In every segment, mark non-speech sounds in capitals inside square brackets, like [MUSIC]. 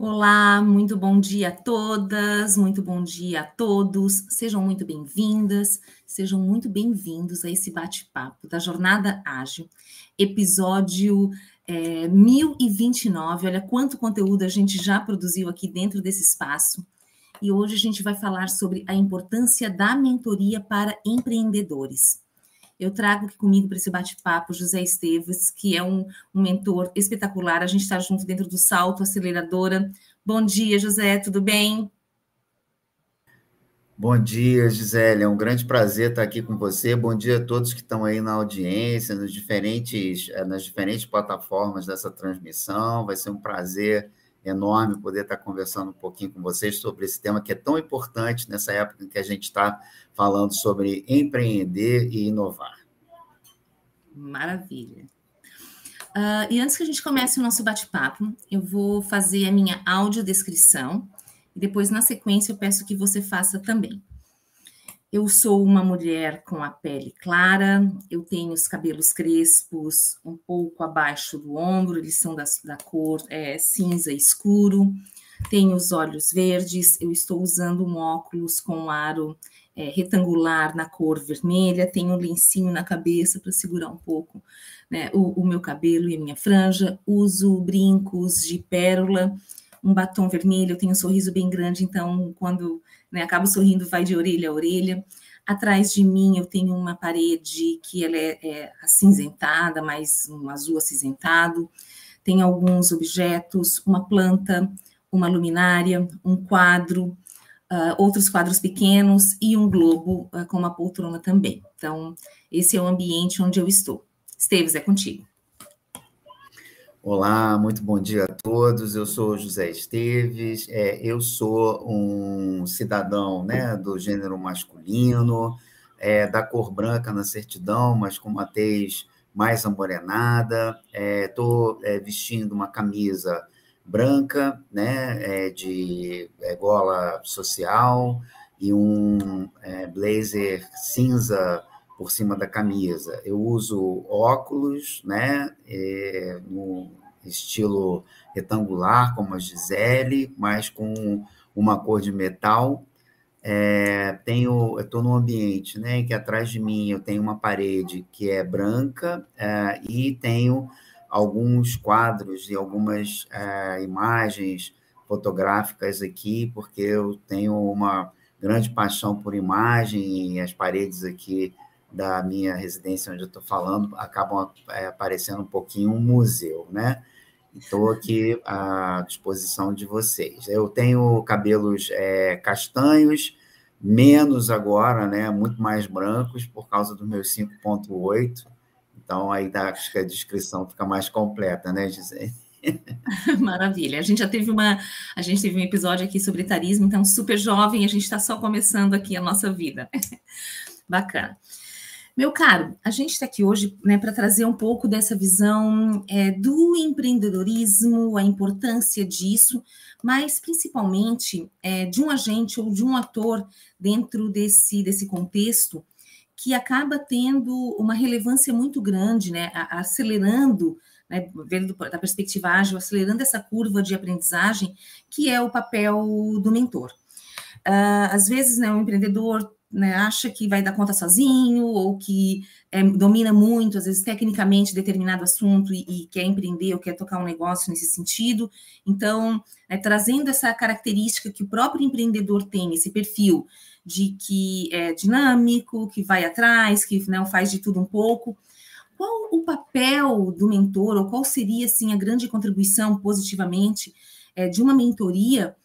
Olá, muito bom dia a todas, muito bom dia a todos. Sejam muito bem-vindas, sejam muito bem-vindos a esse bate-papo da Jornada Ágil, episódio é, 1029. Olha quanto conteúdo a gente já produziu aqui dentro desse espaço. E hoje a gente vai falar sobre a importância da mentoria para empreendedores. Eu trago aqui comigo para esse bate-papo José Esteves, que é um, um mentor espetacular. A gente está junto dentro do Salto Aceleradora. Bom dia, José, tudo bem? Bom dia, Gisele. É um grande prazer estar aqui com você. Bom dia a todos que estão aí na audiência, nos diferentes, eh, nas diferentes plataformas dessa transmissão. Vai ser um prazer enorme poder estar conversando um pouquinho com vocês sobre esse tema que é tão importante nessa época em que a gente está falando sobre empreender e inovar. Maravilha. Uh, e antes que a gente comece o nosso bate-papo, eu vou fazer a minha audiodescrição e depois, na sequência, eu peço que você faça também. Eu sou uma mulher com a pele clara, eu tenho os cabelos crespos um pouco abaixo do ombro, eles são da, da cor é, cinza escuro, tenho os olhos verdes, eu estou usando um óculos com aro é, retangular na cor vermelha, tenho um lencinho na cabeça para segurar um pouco né, o, o meu cabelo e a minha franja, uso brincos de pérola, um batom vermelho, eu tenho um sorriso bem grande, então quando né? Acabo sorrindo, vai de orelha a orelha. Atrás de mim eu tenho uma parede que ela é, é acinzentada, mais um azul acinzentado. Tem alguns objetos, uma planta, uma luminária, um quadro, uh, outros quadros pequenos e um globo uh, com uma poltrona também. Então, esse é o ambiente onde eu estou. Esteves, é contigo. Olá, muito bom dia a todos. Eu sou José Esteves, é, eu sou um cidadão né, do gênero masculino, é, da cor branca na certidão, mas com uma tez mais amorenada. Estou é, é, vestindo uma camisa branca, né, é, de é, gola social, e um blazer cinza por cima da camisa. Eu uso óculos, né, é, no estilo retangular, como a Gisele, mas com uma cor de metal. É, tenho, estou num ambiente, né, que atrás de mim eu tenho uma parede que é branca é, e tenho alguns quadros e algumas é, imagens fotográficas aqui, porque eu tenho uma grande paixão por imagem e as paredes aqui da minha residência onde eu estou falando acabam é, aparecendo um pouquinho um museu, né? Estou aqui à disposição de vocês. Eu tenho cabelos é, castanhos, menos agora, né? Muito mais brancos por causa dos meus 5.8. Então aí dá, acho que a descrição fica mais completa, né, Gisele? [LAUGHS] Maravilha. A gente já teve uma, a gente teve um episódio aqui sobre etarismo, então super jovem, a gente está só começando aqui a nossa vida. [LAUGHS] Bacana. Meu caro, a gente está aqui hoje né, para trazer um pouco dessa visão é, do empreendedorismo, a importância disso, mas principalmente é, de um agente ou de um ator dentro desse, desse contexto que acaba tendo uma relevância muito grande, né, acelerando, né, vendo da perspectiva ágil, acelerando essa curva de aprendizagem, que é o papel do mentor. Uh, às vezes, né, o empreendedor né, acha que vai dar conta sozinho ou que é, domina muito, às vezes, tecnicamente determinado assunto e, e, quer empreender ou quer tocar um negócio nesse sentido. Então, é, trazendo essa característica que o próprio empreendedor tem, esse perfil de que é dinâmico, que vai atrás, que né, faz de tudo um pouco. Qual o papel do mentor, ou qual seria, assim, a grande contribuição positivamente é, de uma mentoria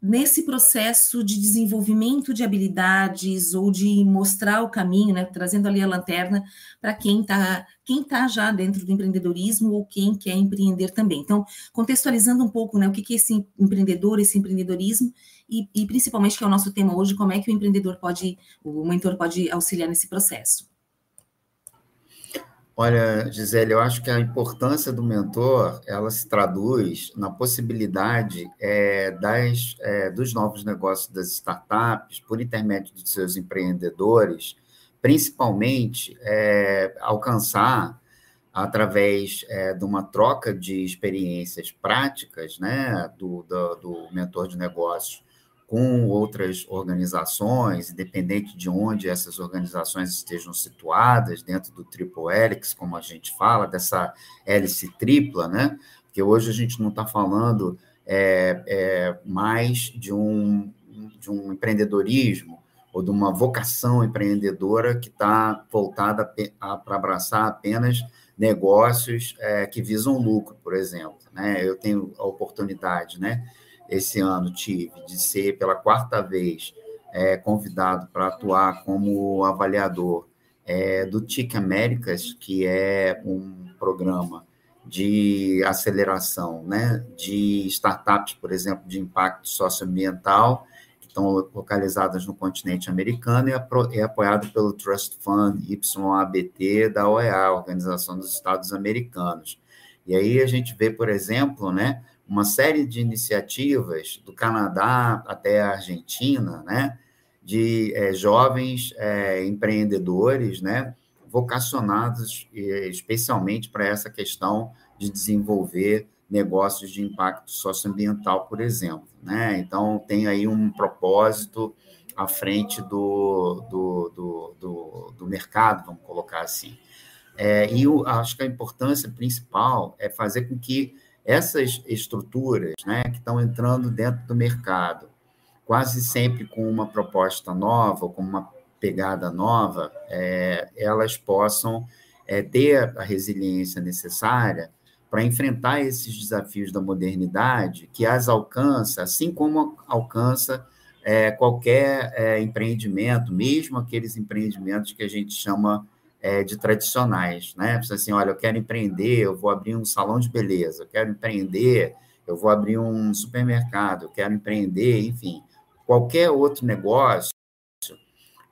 nesse processo de desenvolvimento de habilidades ou de mostrar o caminho, né, trazendo ali a lanterna para quem está quem tá já dentro do empreendedorismo ou quem quer empreender também. Então, contextualizando um pouco né, o que, que é esse empreendedor, esse empreendedorismo, e, e principalmente que é o nosso tema hoje, como é que o empreendedor pode, o mentor pode auxiliar nesse processo. Olha, Gisele, eu acho que a importância do mentor ela se traduz na possibilidade é, das, é, dos novos negócios das startups, por intermédio de seus empreendedores, principalmente é, alcançar através é, de uma troca de experiências práticas, né, do, do, do, mentor de negócios com outras organizações, independente de onde essas organizações estejam situadas, dentro do triple helix, como a gente fala, dessa hélice tripla, né, porque hoje a gente não está falando é, é, mais de um, de um empreendedorismo ou de uma vocação empreendedora que está voltada para abraçar apenas negócios é, que visam lucro, por exemplo. Né? Eu tenho a oportunidade, né? Esse ano tive de ser pela quarta vez é, convidado para atuar como avaliador é, do TIC Américas, que é um programa de aceleração né, de startups, por exemplo, de impacto socioambiental, estão localizadas no continente americano e é apoiado pelo Trust Fund YABT da OEA, Organização dos Estados Americanos. E aí a gente vê, por exemplo, né, uma série de iniciativas do Canadá até a Argentina, né, de é, jovens é, empreendedores, né, vocacionados especialmente para essa questão de desenvolver negócios de impacto socioambiental, por exemplo. Né? Então, tem aí um propósito à frente do, do, do, do, do mercado, vamos colocar assim. É, e acho que a importância principal é fazer com que essas estruturas né, que estão entrando dentro do mercado, quase sempre com uma proposta nova, com uma pegada nova, é, elas possam é, ter a resiliência necessária para enfrentar esses desafios da modernidade, que as alcança, assim como alcança é, qualquer é, empreendimento, mesmo aqueles empreendimentos que a gente chama é, de tradicionais, né? Você assim, olha, eu quero empreender, eu vou abrir um salão de beleza, eu quero empreender, eu vou abrir um supermercado, eu quero empreender, enfim, qualquer outro negócio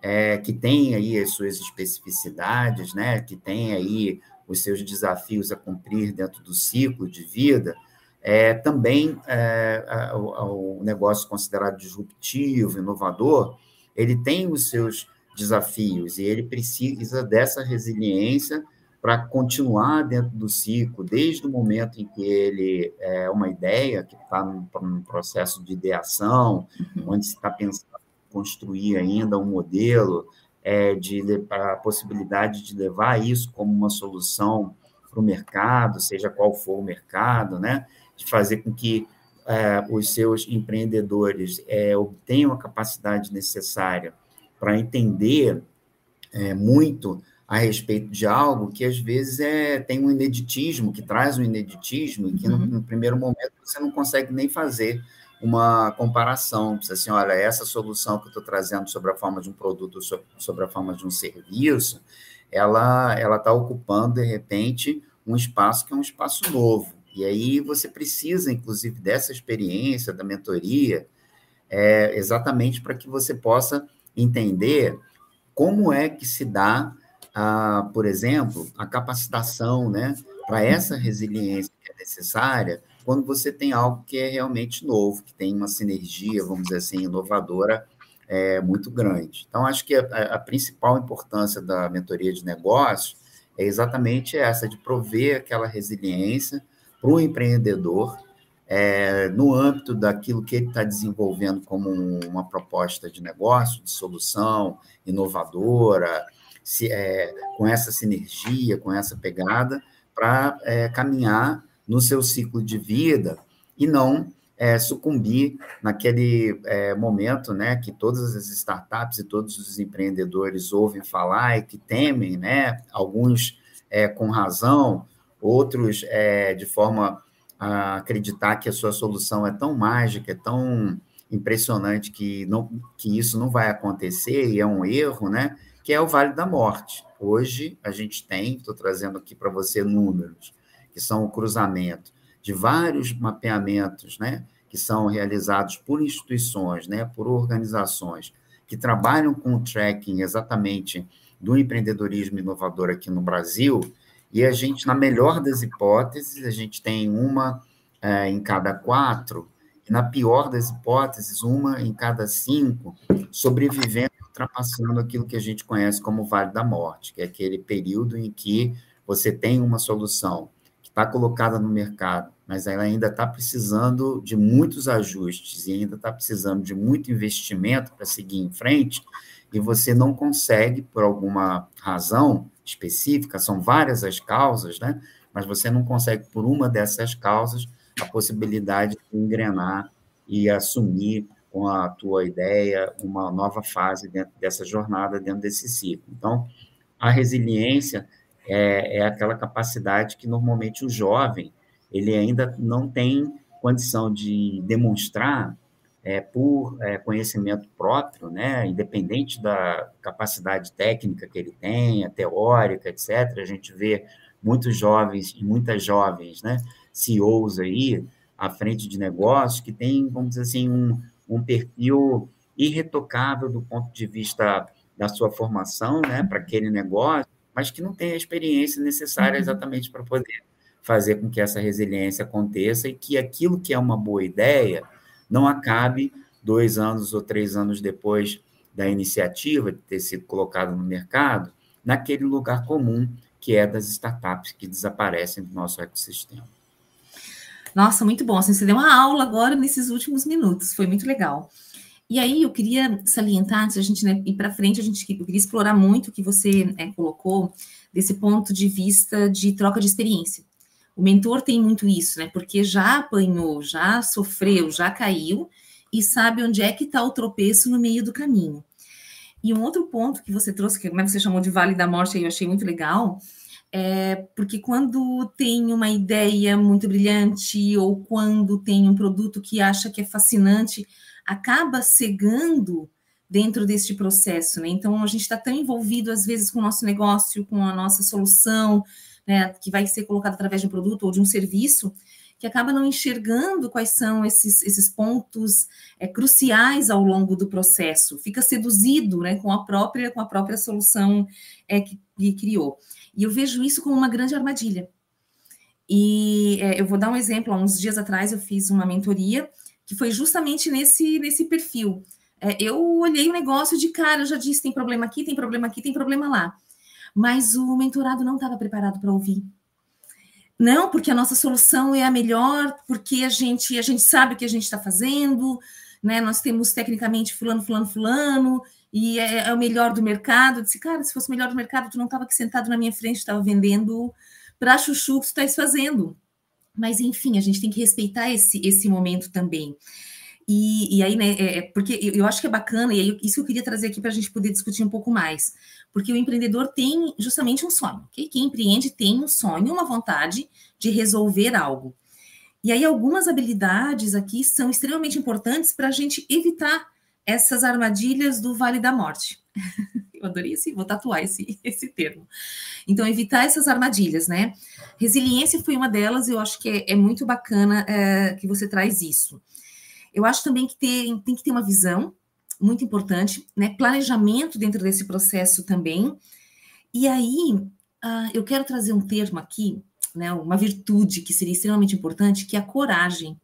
é, que tem aí as suas especificidades, né? Que tem aí os seus desafios a cumprir dentro do ciclo de vida, é, também é, o negócio considerado disruptivo, inovador, ele tem os seus desafios e ele precisa dessa resiliência para continuar dentro do ciclo, desde o momento em que ele é uma ideia, que está num, num, processo de ideação, uhum. onde se está pensando em construir ainda um modelo, é, de a possibilidade de levar isso como uma solução para o mercado, seja qual for o mercado, né? De fazer com que é, os seus empreendedores é, obtenham a capacidade necessária para entender é, muito a respeito de algo que às vezes é, tem um ineditismo, que traz um ineditismo, e que no, uhum. no primeiro momento você não consegue nem fazer uma comparação, assim, olha, essa solução que eu estou trazendo sobre a forma de um produto, sobre a forma de um serviço, ela ela está ocupando de repente um espaço que é um espaço novo. E aí você precisa, inclusive, dessa experiência da mentoria, é, exatamente para que você possa entender como é que se dá, a, por exemplo, a capacitação, né, para essa resiliência que é necessária quando você tem algo que é realmente novo, que tem uma sinergia, vamos dizer assim, inovadora é, muito grande. Então, acho que a, a principal importância da mentoria de negócios é exatamente essa, de prover aquela resiliência para o empreendedor é, no âmbito daquilo que ele está desenvolvendo como uma proposta de negócio, de solução inovadora, se, é, com essa sinergia, com essa pegada, para é, caminhar no seu ciclo de vida e não é, sucumbir naquele é, momento né, que todas as startups e todos os empreendedores ouvem falar e que temem, né, alguns é, com razão, outros de forma a acreditar que a sua solução é tão mágica, é tão impressionante que, não, que isso não vai acontecer e é um erro, né? Que é o Vale da Morte. Hoje a gente tem, estou trazendo aqui para você números, que são o cruzamento de vários mapeamentos, né, que são realizados por instituições, né, por organizações que trabalham com o tracking exatamente do empreendedorismo inovador aqui no Brasil, e a gente, na melhor das hipóteses, a gente tem uma é, em cada quatro, e na pior das hipóteses, uma em cada cinco, sobrevivendo, ultrapassando aquilo que a gente conhece como Vale da Morte, que é aquele período em que você tem uma solução que está colocada no mercado, mas ela ainda está precisando de muitos ajustes e ainda está precisando de muito investimento para seguir em frente, e você não consegue, por alguma razão específica, são várias as causas, né? Mas você não consegue, por uma dessas causas, a possibilidade de engrenar e assumir com a tua ideia uma nova fase dentro dessa jornada, dentro desse ciclo. Então, a resiliência é, é aquela capacidade que normalmente o jovem ele ainda não tem condição de demonstrar é, por é, conhecimento próprio, né, independente da capacidade técnica que ele tenha, teórica, etc. A gente vê muitos jovens e muitas jovens, né, CEOs aí à frente de negócios que têm, vamos dizer assim, um, um perfil irretocável do ponto de vista da sua formação, né, para aquele negócio, mas que não tem a experiência necessária uhum. exatamente para poder fazer com que essa resiliência aconteça e que aquilo que é uma boa ideia não acabe dois anos ou três anos depois da iniciativa de ter sido colocado no mercado, naquele lugar comum que é das startups que desaparecem do nosso ecossistema. Nossa, muito bom. Assim, você deu uma aula agora nesses últimos minutos, foi muito legal. E aí eu queria salientar, antes a gente né, ir para frente, a gente eu queria explorar muito o que você é, colocou desse ponto de vista de troca de experiência. O mentor tem muito isso, né? Porque já apanhou, já sofreu, já caiu e sabe onde é que está o tropeço no meio do caminho. E um outro ponto que você trouxe, que você chamou de Vale da Morte, eu achei muito legal, é porque quando tem uma ideia muito brilhante ou quando tem um produto que acha que é fascinante, acaba cegando dentro deste processo, né? Então a gente está tão envolvido às vezes com o nosso negócio, com a nossa solução, né, que vai ser colocado através de um produto ou de um serviço, que acaba não enxergando quais são esses, esses pontos é, cruciais ao longo do processo, fica seduzido né, com a própria com a própria solução é, que, que criou. E eu vejo isso como uma grande armadilha. E é, eu vou dar um exemplo. Há uns dias atrás eu fiz uma mentoria que foi justamente nesse, nesse perfil. É, eu olhei o negócio de cara, eu já disse: tem problema aqui, tem problema aqui, tem problema lá mas o mentorado não estava preparado para ouvir. Não, porque a nossa solução é a melhor, porque a gente a gente sabe o que a gente está fazendo, né? Nós temos tecnicamente fulano, fulano, fulano, e é, é, o melhor do mercado. Eu disse, cara, se fosse o melhor do mercado, tu não estava aqui sentado na minha frente, estava vendendo para chuchu que tu estás fazendo. Mas enfim, a gente tem que respeitar esse, esse momento também. E, e aí, né, é, é porque eu, acho que é bacana, e aí, isso eu queria trazer aqui para a gente poder discutir um pouco mais. Porque o empreendedor tem justamente um sonho. Okay? Quem empreende tem um sonho, uma vontade de resolver algo. E aí, algumas habilidades aqui são extremamente importantes para a gente evitar essas armadilhas do Vale da Morte. [LAUGHS] Eu adorei esse, vou tatuar esse, esse termo. Então, evitar essas armadilhas, né? Resiliência foi uma delas, eu acho que é, é muito bacana é, que você traz isso. Eu acho também que tem, tem que ter uma visão muito importante, né? Planejamento dentro desse processo também. E aí, uh, eu quero trazer um termo aqui, né? Uma virtude que seria extremamente importante, que é a coragem.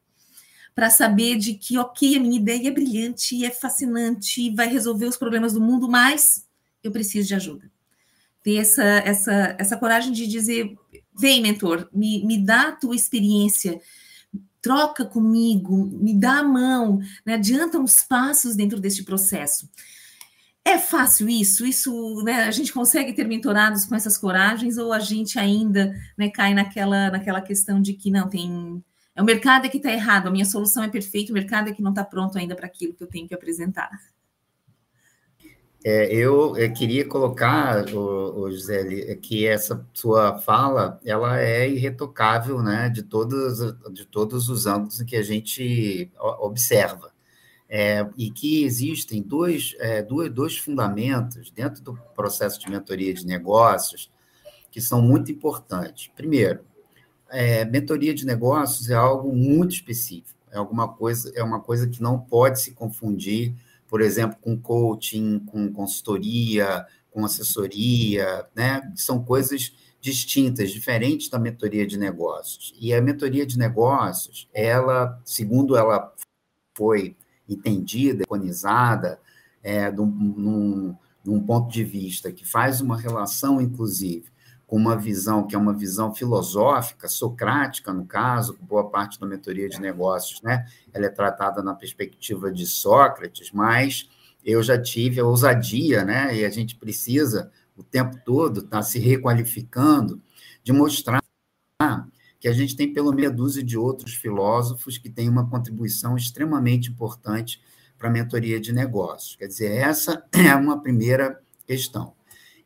Para saber de que, ok, a minha ideia é brilhante, é fascinante, vai resolver os problemas do mundo, mas eu preciso de ajuda. Ter essa, essa, essa coragem de dizer: vem, mentor, me, me dá a tua experiência, troca comigo, me dá a mão, né? adianta uns passos dentro deste processo. É fácil isso? Isso, né? A gente consegue ter mentorados com essas coragens ou a gente ainda né, cai naquela, naquela questão de que não tem. É o mercado é que está errado, a minha solução é perfeita, o mercado é que não está pronto ainda para aquilo que eu tenho que apresentar. É, eu, eu, queria colocar, o, o Gisele, que essa sua fala ela é irretocável né, de, todos, de todos os ângulos que a gente observa. É, e que existem dois, é, dois, dois fundamentos dentro do processo de mentoria de negócios que são muito importantes. Primeiro, é, mentoria de negócios é algo muito específico, é alguma coisa, é uma coisa que não pode se confundir por exemplo, com coaching, com consultoria, com assessoria, né? São coisas distintas, diferentes da mentoria de negócios. E a mentoria de negócios, ela, segundo ela foi entendida, iconizada, é, num, num, num ponto de vista que faz uma relação, inclusive, com uma visão que é uma visão filosófica, socrática, no caso, boa parte da mentoria de negócios, né? Ela é tratada na perspectiva de Sócrates, mas eu já tive a ousadia, né? E a gente precisa o tempo todo estar tá se requalificando de mostrar que a gente tem pelo meia dúzia de outros filósofos que têm uma contribuição extremamente importante para a mentoria de negócios. Quer dizer, essa [CLEARS THROAT] é uma primeira questão.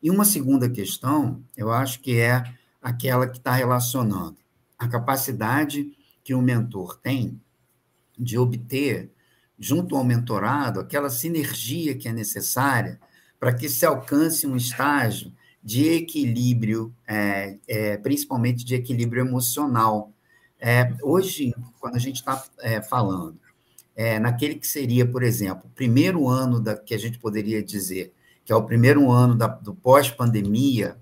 E uma segunda questão, eu acho que é aquela que está relacionando a capacidade que o mentor tem de obter, junto ao mentorado, aquela sinergia que é necessária para que se alcance um estágio de equilíbrio, é, é, principalmente de equilíbrio emocional. É, hoje, quando a gente está é, falando é, naquele que seria, por exemplo, o primeiro ano da, que a gente poderia dizer que é o primeiro ano da, do pós-pandemia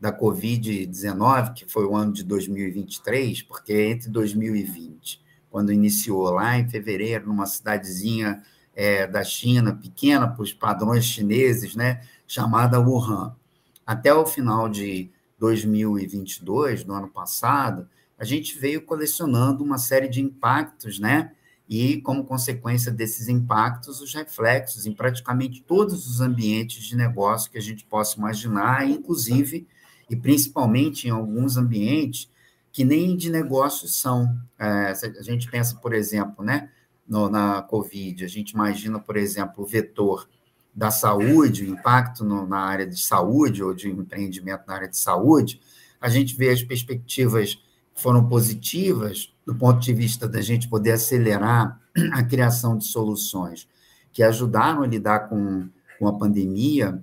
da Covid-19, que foi o ano de 2023, porque é entre 2020, quando iniciou lá em fevereiro, numa cidadezinha é, da China, pequena para os padrões chineses, né, chamada Wuhan, até o final de 2022, do ano passado, a gente veio colecionando uma série de impactos, né? E, como consequência desses impactos, os reflexos em praticamente todos os ambientes de negócio que a gente possa imaginar, inclusive e principalmente em alguns ambientes que nem de negócios são. É, a gente pensa, por exemplo, né, no, na Covid, a gente imagina, por exemplo, o vetor da saúde, o impacto no, na área de saúde ou de empreendimento na área de saúde, a gente vê as perspectivas foram positivas do ponto de vista da gente poder acelerar a criação de soluções que ajudaram a lidar com, com a pandemia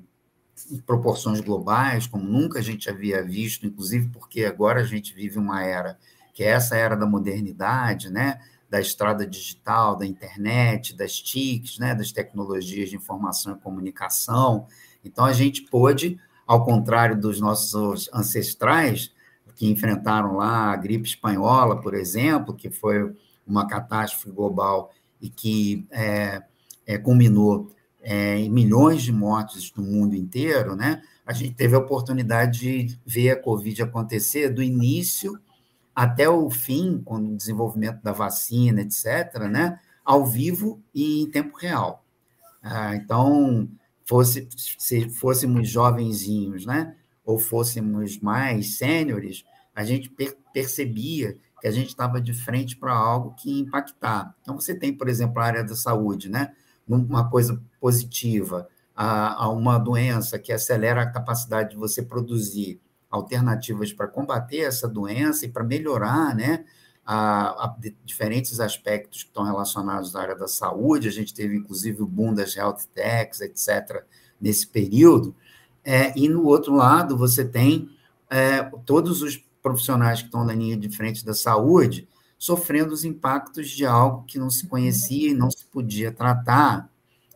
em proporções globais, como nunca a gente havia visto, inclusive porque agora a gente vive uma era que é essa era da modernidade, né? da estrada digital, da internet, das TICs, né? das tecnologias de informação e comunicação. Então, a gente pôde, ao contrário dos nossos ancestrais, que enfrentaram lá a gripe espanhola, por exemplo, que foi uma catástrofe global e que é, é, culminou é, em milhões de mortes no mundo inteiro, né? A gente teve a oportunidade de ver a Covid acontecer do início até o fim, com o desenvolvimento da vacina, etc., né? Ao vivo e em tempo real. Ah, então, fosse, se fôssemos jovenzinhos, né? Ou fôssemos mais sêniores, a gente per percebia que a gente estava de frente para algo que ia impactar. Então, você tem, por exemplo, a área da saúde, né? Uma coisa positiva, a, a uma doença que acelera a capacidade de você produzir alternativas para combater essa doença e para melhorar, né? A, a, diferentes aspectos que estão relacionados à área da saúde. A gente teve, inclusive, o boom das health techs, etc., nesse período. É, e, no outro lado, você tem é, todos os profissionais que estão na linha de frente da saúde sofrendo os impactos de algo que não se conhecia e não se podia tratar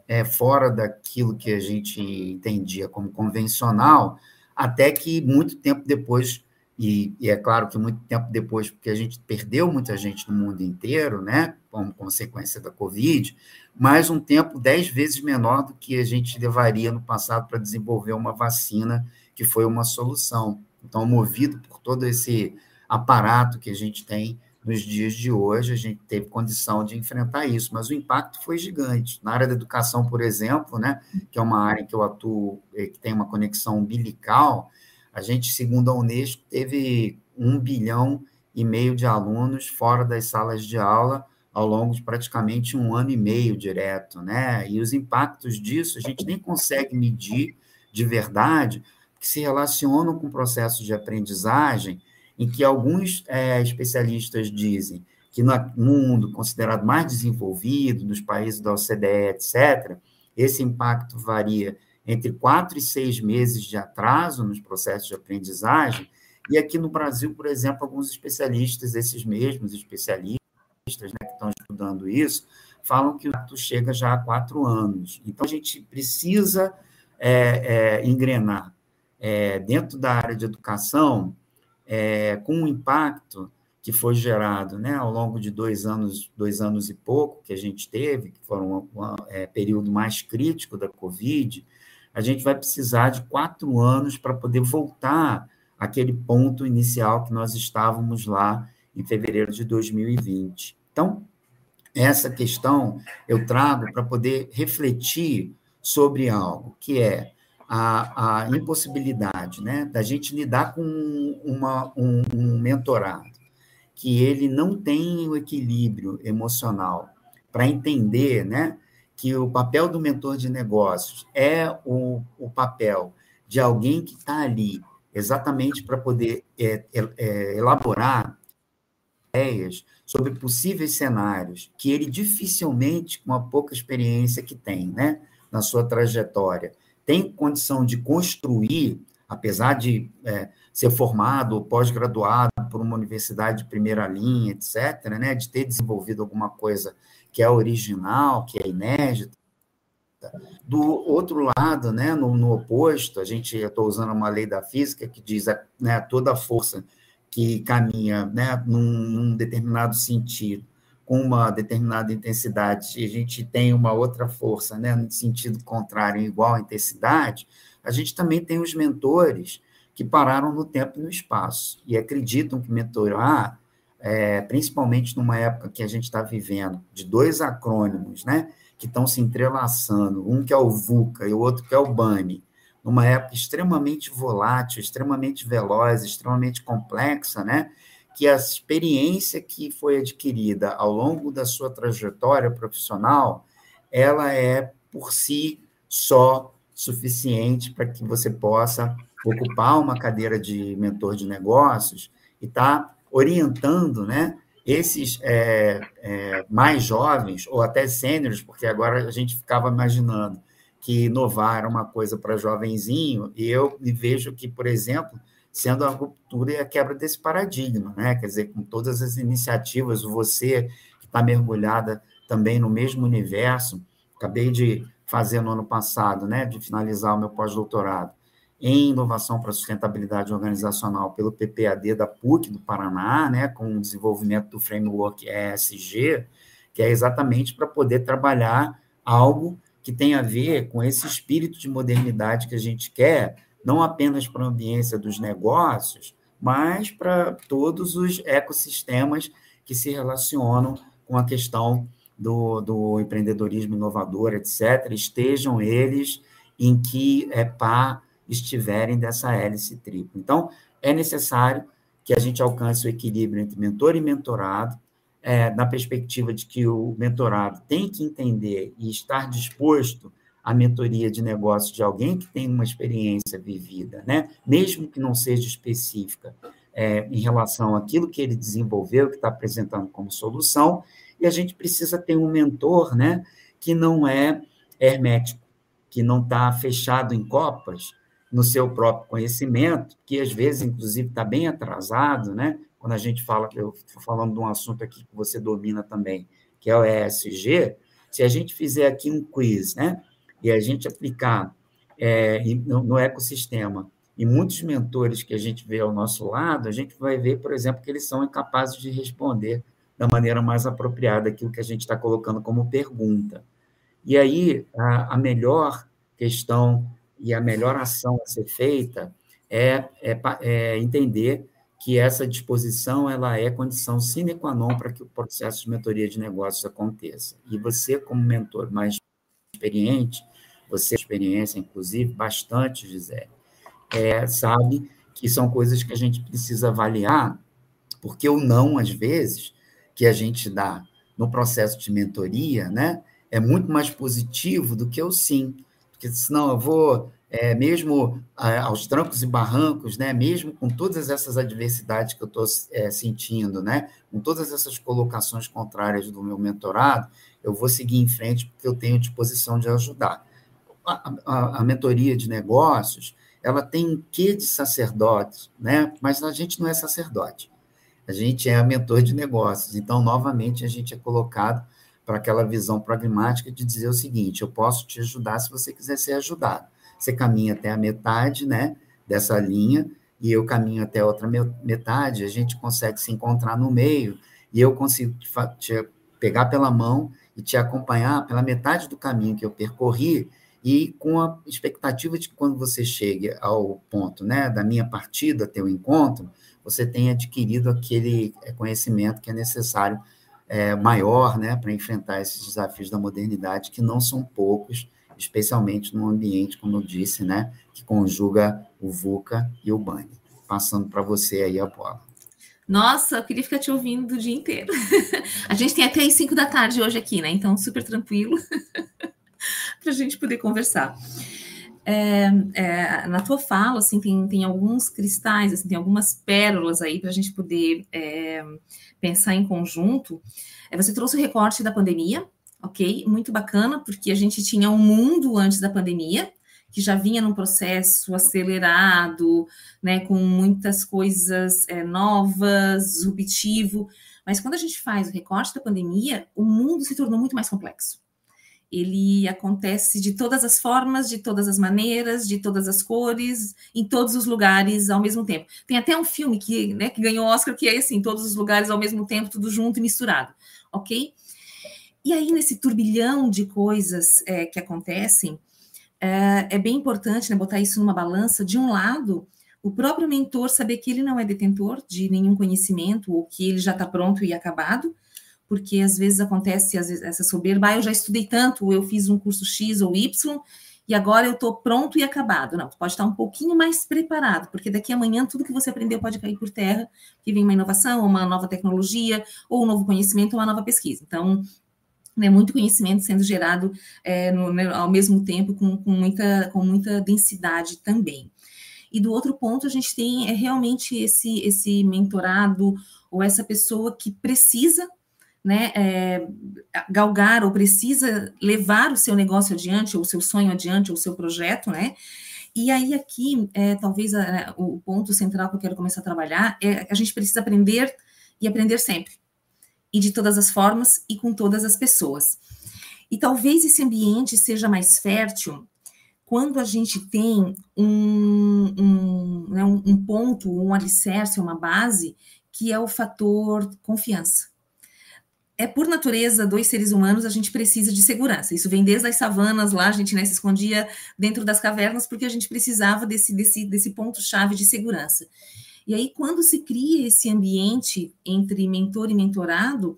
é, fora daquilo que a gente entendia como convencional, até que muito tempo depois, e, e, é claro que muito tempo depois, porque a gente perdeu muita gente no mundo inteiro, né, como consequência da Covid, mas um tempo dez vezes menor do que a gente levaria no passado para desenvolver uma vacina que foi uma solução. Então, movido por todo esse aparato que a gente tem nos dias de hoje, a gente teve condição de enfrentar isso, mas o impacto foi gigante. Na área da educação, por exemplo, né, que é uma área que eu atuo, eh, que tem uma conexão umbilical, a gente, segundo a Unesco, teve um bilhão e meio de alunos fora das salas de aula ao longo de praticamente um ano e meio direto, né? E os impactos disso a gente nem consegue medir de verdade, que se relacionam com processos de aprendizagem, em que alguns é, especialistas dizem que no mundo considerado mais desenvolvido, nos países da OCDE, etc., esse impacto varia entre quatro e seis meses de atraso nos processos de aprendizagem, e aqui no Brasil, por exemplo, alguns especialistas, esses mesmos especialistas né, que estão estudando isso, falam que o impacto chega já a quatro anos. Então, a gente precisa é, é, engrenar é, dentro da área de educação, é, com o impacto que foi gerado né, ao longo de dois anos, dois anos e pouco que a gente teve, que foram um é, período mais crítico da Covid, a gente vai precisar de quatro anos para poder voltar aquele ponto inicial que nós estávamos lá em fevereiro de 2020. Então, essa questão eu trago para poder refletir sobre algo que é a, a impossibilidade né, da gente lidar com uma, um, um mentorado que ele não tem o equilíbrio emocional para entender né, que o papel do mentor de negócios é o, o papel de alguém que está ali exatamente para poder é, é, é, elaborar ideias sobre possíveis cenários que ele dificilmente, com a pouca experiência que tem, né, na sua trajetória, tem condição de construir, apesar de é, ser formado, pós-graduado por uma universidade de primeira linha, etc., né, de ter desenvolvido alguma coisa que é original, que é inédita. Do outro lado, né, no, no oposto, a gente, estou usando uma lei da física que diz né, toda força que caminha né, num, num determinado sentido, com uma determinada intensidade, e a gente tem uma outra força, né, no sentido contrário, em igual intensidade, a gente também tem os mentores que pararam no tempo e no espaço, e acreditam que mentorar, é, principalmente numa época que a gente está vivendo, de dois acrônimos, né, que estão se entrelaçando, um que é o VUCA e o outro que é o BANI, numa época extremamente volátil, extremamente veloz, extremamente complexa, né? Que a experiência que foi adquirida ao longo da sua trajetória profissional, ela é por si só suficiente para que você possa ocupar uma cadeira de mentor de negócios e tá orientando, né? Esses é, é, mais jovens, ou até sêniores, porque agora a gente ficava imaginando que inovar era uma coisa para jovenzinho, e eu me vejo que, por exemplo, sendo a ruptura e a quebra desse paradigma, né? Quer dizer, com todas as iniciativas, você que está mergulhada também no mesmo universo, acabei de fazer no ano passado, né, de finalizar o meu pós-doutorado em inovação para sustentabilidade organizacional pelo PPAD da PUC do Paraná, né, com o desenvolvimento do framework ESG, que é exatamente para poder trabalhar algo que tem a ver com esse espírito de modernidade que a gente quer, não apenas para a ambiência dos negócios, mas para todos os ecossistemas que se relacionam com a questão do, do empreendedorismo inovador, etc., estejam eles em que é, pá estiverem dessa hélice tripla. Então, é necessário que a gente alcance o equilíbrio entre mentor e mentorado, é, na perspectiva de que o mentorado tem que entender e estar disposto à mentoria de negócio de alguém que tem uma experiência vivida, né? mesmo que não seja específica, é, em relação àquilo que ele desenvolveu, que está apresentando como solução, e a gente precisa ter um mentor né, que não é hermético, que não está fechado em copas no seu próprio conhecimento, que às vezes, inclusive, está bem atrasado, né? quando a gente fala, eu estou falando de um assunto aqui que você domina também, que é o ESG, se a gente fizer aqui um quiz, né, e a gente aplicar é, no, ecossistema, e muitos mentores que a gente vê ao nosso lado, a gente vai ver, por exemplo, que eles são incapazes de responder da maneira mais apropriada aquilo que a gente está colocando como pergunta. E aí, a, a melhor questão e a melhor ação a ser feita é, é, é entender que essa disposição ela é condição sine qua non para que o processo de mentoria de negócios aconteça. E você, como mentor mais experiente, você experiência, inclusive, bastante, Gisele, é, sabe que são coisas que a gente precisa avaliar, porque o não, às vezes, que a gente dá no processo de mentoria, né, é muito mais positivo do que o sim. Porque senão eu vou é, mesmo aos trancos e barrancos, né, mesmo com todas essas adversidades que eu estou é, sentindo, né, com todas essas colocações contrárias do meu mentorado, eu vou seguir em frente porque eu tenho disposição de ajudar. A, a, a mentoria de negócios, ela tem um quê de sacerdote, né, mas a gente não é sacerdote. A gente é mentor de negócios. Então, novamente, a gente é colocado para aquela visão pragmática de dizer o seguinte: eu posso te ajudar se você quiser ser ajudado você caminha até a metade, né, dessa linha, e eu caminho até outra metade, a gente consegue se encontrar no meio, e eu consigo te pegar pela mão e te acompanhar pela metade do caminho que eu percorri, e com a expectativa de que quando você chegue ao ponto né, da minha partida até o encontro, você tenha adquirido aquele é, conhecimento que é necessário é, maior né, para enfrentar esses desafios da modernidade, que não são poucos, especialmente num ambiente, como eu disse, né, que conjuga o VUCA e o BANI. Passando para você aí a bola. Nossa, eu queria ficar te ouvindo o dia inteiro. [LAUGHS] a gente tem até as 5 da tarde hoje aqui, né? Então, super tranquilo [LAUGHS] para a gente poder conversar. É, é, na tua fala, assim, tem, tem alguns cristais, assim, tem algumas pérolas aí para a gente poder é, pensar em conjunto. É, você trouxe o recorte da pandemia, ok? Muito bacana, porque a gente tinha um mundo antes da pandemia, que já vinha num processo acelerado, né, com muitas coisas é, novas, disruptivo. Mas quando a gente faz o recorte da pandemia, o mundo se tornou muito mais complexo. Ele acontece de todas as formas, de todas as maneiras, de todas as cores, em todos os lugares ao mesmo tempo. Tem até um filme que, né, que ganhou Oscar que é assim, todos os lugares ao mesmo tempo, tudo junto e misturado, ok? E aí, nesse turbilhão de coisas é, que acontecem, é, é bem importante né, botar isso numa balança. De um lado, o próprio mentor saber que ele não é detentor de nenhum conhecimento ou que ele já está pronto e acabado, porque às vezes acontece às vezes, essa soberba, ah, eu já estudei tanto, eu fiz um curso X ou Y, e agora eu estou pronto e acabado. Não, tu pode estar um pouquinho mais preparado, porque daqui a amanhã tudo que você aprendeu pode cair por terra, que vem uma inovação, uma nova tecnologia, ou um novo conhecimento, ou uma nova pesquisa. Então, né, muito conhecimento sendo gerado é, no, né, ao mesmo tempo com, com, muita, com muita densidade também. E do outro ponto, a gente tem é realmente esse, esse mentorado ou essa pessoa que precisa né, é, galgar ou precisa levar o seu negócio adiante, ou o seu sonho adiante, ou o seu projeto, né? E aí aqui, é, talvez a, o ponto central que eu quero começar a trabalhar é a gente precisa aprender e aprender sempre e de todas as formas e com todas as pessoas. E talvez esse ambiente seja mais fértil quando a gente tem um, um, né, um ponto, um alicerce, uma base, que é o fator confiança. É por natureza, dois seres humanos, a gente precisa de segurança. Isso vem desde as savanas lá, a gente né, se escondia dentro das cavernas porque a gente precisava desse, desse, desse ponto-chave de segurança. E aí, quando se cria esse ambiente entre mentor e mentorado,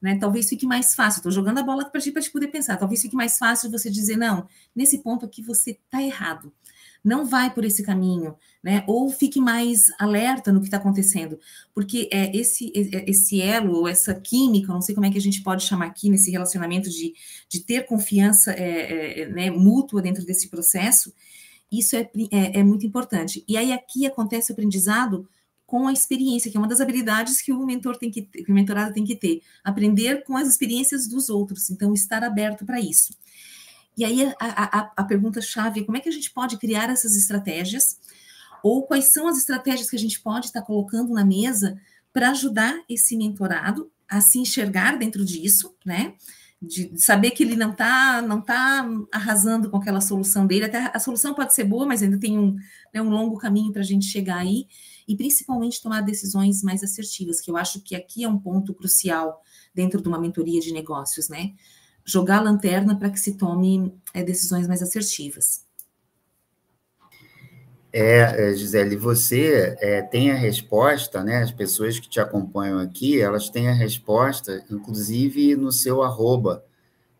né, talvez fique mais fácil. Estou jogando a bola para ti para te poder pensar. Talvez fique mais fácil você dizer não. Nesse ponto aqui você está errado. Não vai por esse caminho, né? Ou fique mais alerta no que está acontecendo, porque é esse esse elo ou essa química, não sei como é que a gente pode chamar aqui nesse relacionamento de, de ter confiança é, é, né, mútua dentro desse processo isso é, é, é muito importante. E aí aqui acontece o aprendizado com a experiência, que é uma das habilidades que o mentor tem que, que o mentorado tem que ter, aprender com as experiências dos outros, então estar aberto para isso. E aí a, a, a pergunta chave é como é que a gente pode criar essas estratégias, ou quais são as estratégias que a gente pode estar colocando na mesa para ajudar esse mentorado a se enxergar dentro disso, né? De saber que ele não está não tá arrasando com aquela solução dele. Até a solução pode ser boa, mas ainda tem um, né, um longo caminho para a gente chegar aí. E principalmente tomar decisões mais assertivas, que eu acho que aqui é um ponto crucial dentro de uma mentoria de negócios, né? Jogar a lanterna para que se tome é, decisões mais assertivas. É, é, Gisele, você é, tem a resposta, né? As pessoas que te acompanham aqui, elas têm a resposta, inclusive no seu arroba,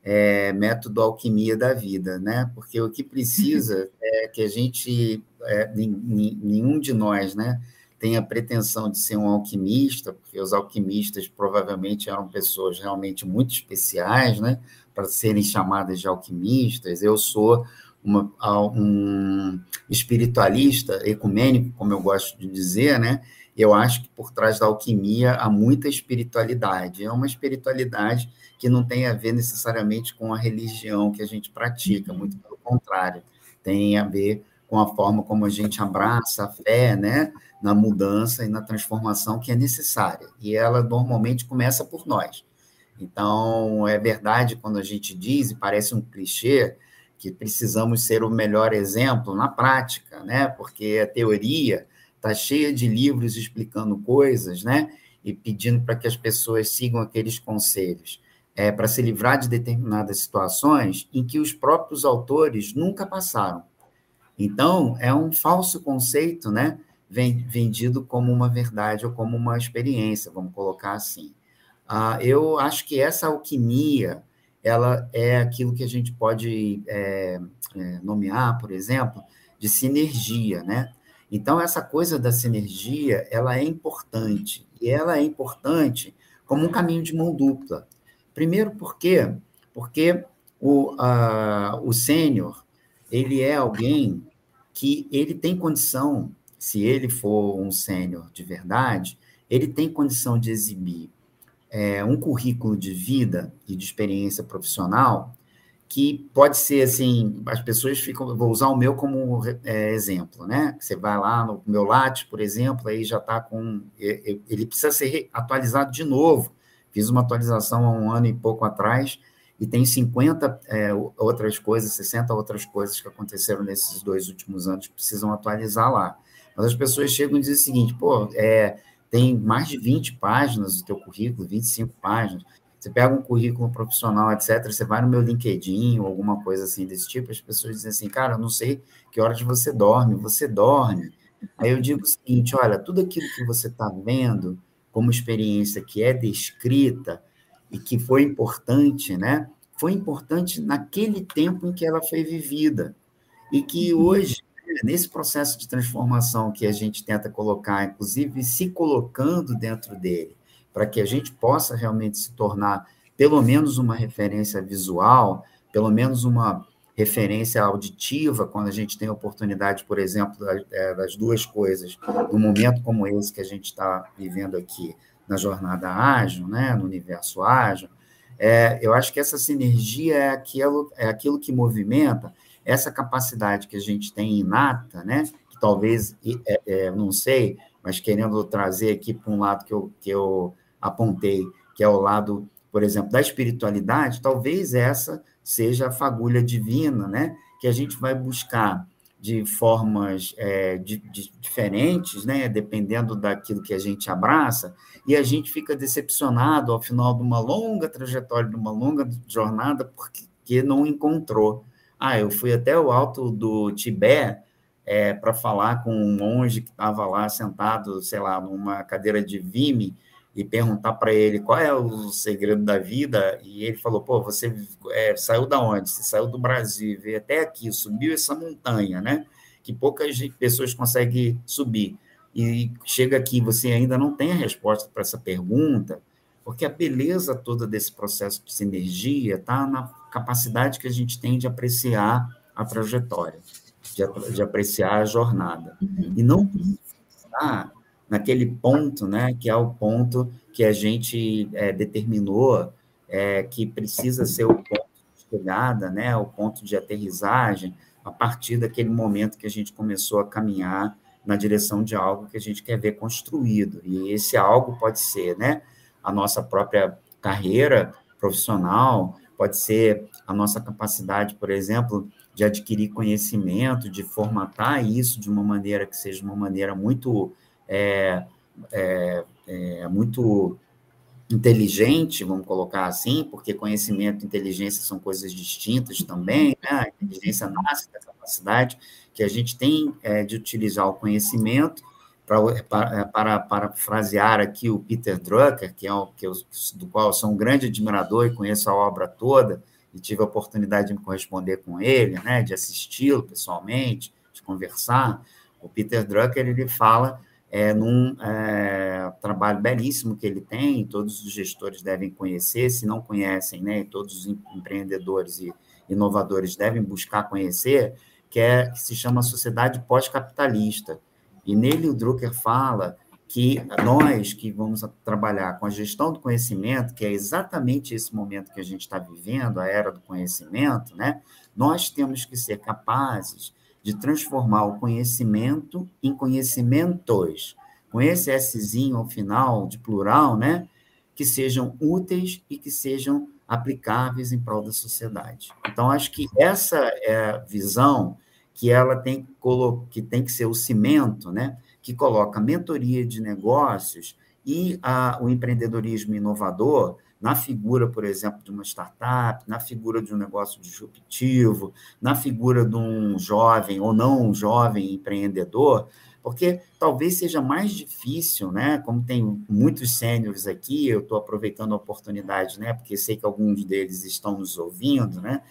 é, método alquimia da vida, né? Porque o que precisa [LAUGHS] é que a gente, é, nenhum de nós, né, tenha pretensão de ser um alquimista, porque os alquimistas provavelmente eram pessoas realmente muito especiais, né, para serem chamadas de alquimistas. Eu sou uma, um espiritualista ecumênico, como eu gosto de dizer, né? Eu acho que por trás da alquimia há muita espiritualidade. É uma espiritualidade que não tem a ver necessariamente com a religião que a gente pratica, uhum. muito pelo contrário, tem a ver com a forma como a gente abraça a fé, né, na mudança e na transformação que é necessária. E ela normalmente começa por nós. Então, é verdade quando a gente diz, e parece um clichê, que precisamos ser o melhor exemplo na prática, né? Porque a teoria está cheia de livros explicando coisas, né? E pedindo para que as pessoas sigam aqueles conselhos. é, para se livrar de determinadas situações em que os próprios autores nunca passaram. Então, é um falso conceito, né? Vendido como uma verdade ou como uma experiência, vamos colocar assim. Ah, eu acho que essa alquimia, ela é aquilo que a gente pode é, é, nomear, por exemplo, de sinergia, né? Então, essa coisa da sinergia, ela é importante, e ela é importante como um caminho de mão dupla. Primeiro, por quê? Porque o, o sênior, ele é alguém que ele tem condição, se ele for um sênior de verdade, ele tem condição de exibir é, um currículo de vida e de experiência profissional que pode ser assim, as pessoas ficam, vou usar o meu como é, exemplo, né? Você vai lá no meu Lattes, por exemplo, aí já está com, ele precisa ser atualizado de novo, Fiz uma atualização há um ano e pouco atrás e tem 50 é, outras coisas, 60 outras coisas que aconteceram nesses dois últimos anos que precisam atualizar lá. Mas as pessoas chegam e dizem o seguinte, pô, é, tem mais de 20 páginas do teu currículo, 25 páginas, você pega um currículo profissional, etc., você vai no meu LinkedIn ou alguma coisa assim desse tipo, as pessoas dizem assim, cara, eu não sei que horas você dorme, você dorme. Aí eu digo o seguinte, olha, tudo aquilo que você está vendo como experiência que é descrita e que foi importante, né? Foi importante naquele tempo em que ela foi vivida. E que uhum. hoje, nesse processo de transformação que a gente tenta colocar, inclusive se colocando dentro dele, para que a gente possa realmente se tornar pelo menos uma referência visual, pelo menos uma referência auditiva, quando a gente tem a oportunidade, por exemplo, é, das duas coisas, num momento como esse que a gente está vivendo aqui na jornada ágil, né, no universo ágil, é, eu acho que essa sinergia é aquilo, é aquilo que movimenta essa capacidade que a gente tem inata, né, que talvez, é, é, não sei, mas querendo trazer aqui para um lado que eu, que eu apontei, que é o lado, por exemplo, da espiritualidade, talvez essa seja a fagulha divina, né? Que a gente vai buscar de formas é, de, de, diferentes, né? Dependendo daquilo que a gente abraça, e a gente fica decepcionado ao final de uma longa trajetória, de uma longa jornada, porque não encontrou. Ah, eu fui até o alto do Tibete é, para falar com um monge que estava lá sentado, sei lá, numa cadeira de vime, e perguntar para ele qual é o segredo da vida, e ele falou: pô, você é, saiu da onde? Você saiu do Brasil, veio até aqui, subiu essa montanha, né? Que poucas pessoas conseguem subir. E chega aqui, você ainda não tem a resposta para essa pergunta, porque a beleza toda desse processo de sinergia está na capacidade que a gente tem de apreciar a trajetória, de, de apreciar a jornada. Uhum. E não pensar naquele ponto, né, que é o ponto que a gente é, determinou é, que precisa ser o ponto de chegada, né, o ponto de aterrissagem, a partir daquele momento que a gente começou a caminhar na direção de algo que a gente quer ver construído. E esse algo pode ser, né, a nossa própria carreira profissional, pode ser a nossa capacidade, por exemplo, de adquirir conhecimento, de formatar isso de uma maneira que seja uma maneira muito é, é, é muito inteligente, vamos colocar assim, porque conhecimento e inteligência são coisas distintas também, né? A inteligência nasce da capacidade que a gente tem é, de utilizar o conhecimento para, para, para, para frasear aqui o Peter Drucker, que é o, que eu, do qual eu sou um grande admirador e conheço a obra toda, e tive a oportunidade de me corresponder com ele, né, de assisti-lo pessoalmente, de conversar. O Peter Drucker ele fala é, num é, trabalho belíssimo que ele tem, todos os gestores devem conhecer, se não conhecem, né, todos os empreendedores e inovadores devem buscar conhecer, que, é, que se chama Sociedade Pós-Capitalista. E nele o Drucker fala que nós que vamos trabalhar com a gestão do conhecimento, que é exatamente esse momento que a gente está vivendo, a era do conhecimento, né, nós temos que ser capazes de transformar o conhecimento em conhecimentos, com esse Szinho ao final, de plural, né? Que sejam úteis e que sejam aplicáveis em prol da sociedade. Então, acho que essa é visão que ela tem que tem que ser o cimento, né? Que coloca mentoria de negócios e a, o empreendedorismo inovador na figura, por exemplo, de uma startup, na figura de um negócio disruptivo, na figura de um jovem ou não um jovem empreendedor, porque talvez seja mais difícil, né? Como tem muitos sêniores aqui, eu estou aproveitando a oportunidade, né? Porque sei que alguns deles estão nos ouvindo, né?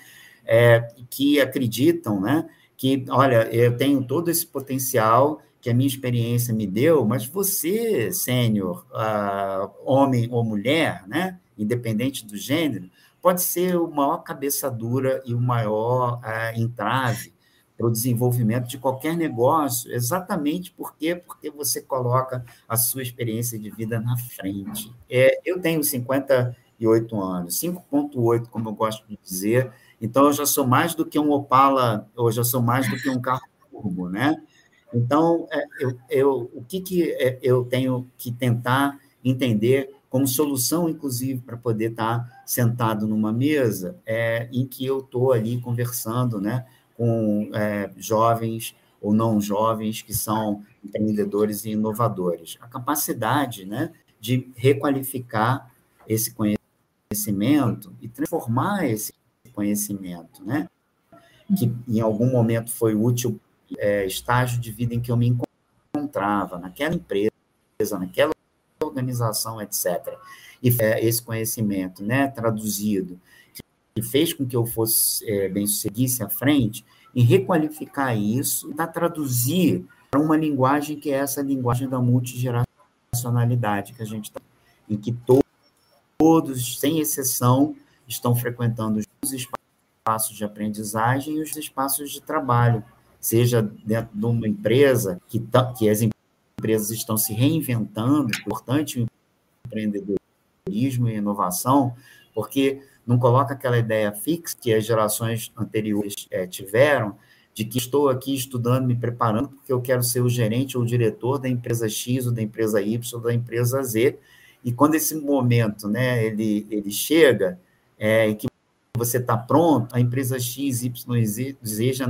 É, que acreditam, né? Que, olha, eu tenho todo esse potencial que a minha experiência me deu, mas você, sênior, uh, homem ou mulher, né? independente do gênero, pode ser o maior cabeça dura e o maior uh, entrave para o desenvolvimento de qualquer negócio, exatamente porque porque você coloca a sua experiência de vida na frente. É, eu tenho 58 anos, 5.8, como eu gosto de dizer, então eu já sou mais do que um Opala, ou já sou mais do que um carro turbo, né? Então, é, eu, eu, o que, que é, eu tenho que tentar entender como solução, inclusive, para poder estar sentado numa mesa é, em que eu estou ali conversando né, com é, jovens ou não jovens que são empreendedores e inovadores. A capacidade né, de requalificar esse conhecimento e transformar esse conhecimento, né, que em algum momento foi útil, é, estágio de vida em que eu me encontrava, naquela empresa, naquela organização, etc. E é, esse conhecimento, né, traduzido, que fez com que eu fosse é, bem seguisse à frente, e requalificar isso, e traduzir para uma linguagem que é essa linguagem da multigeracionalidade que a gente está, em que todos, sem exceção, estão frequentando os espaços de aprendizagem e os espaços de trabalho, seja dentro de uma empresa que, tá, que as empresas estão se reinventando, importante o empreendedorismo e inovação, porque não coloca aquela ideia fixa que as gerações anteriores é, tiveram, de que estou aqui estudando, me preparando, porque eu quero ser o gerente ou o diretor da empresa X, ou da empresa Y, ou da empresa Z, e quando esse momento né, ele, ele chega, é, e que você está pronto, a empresa X, Y, Z já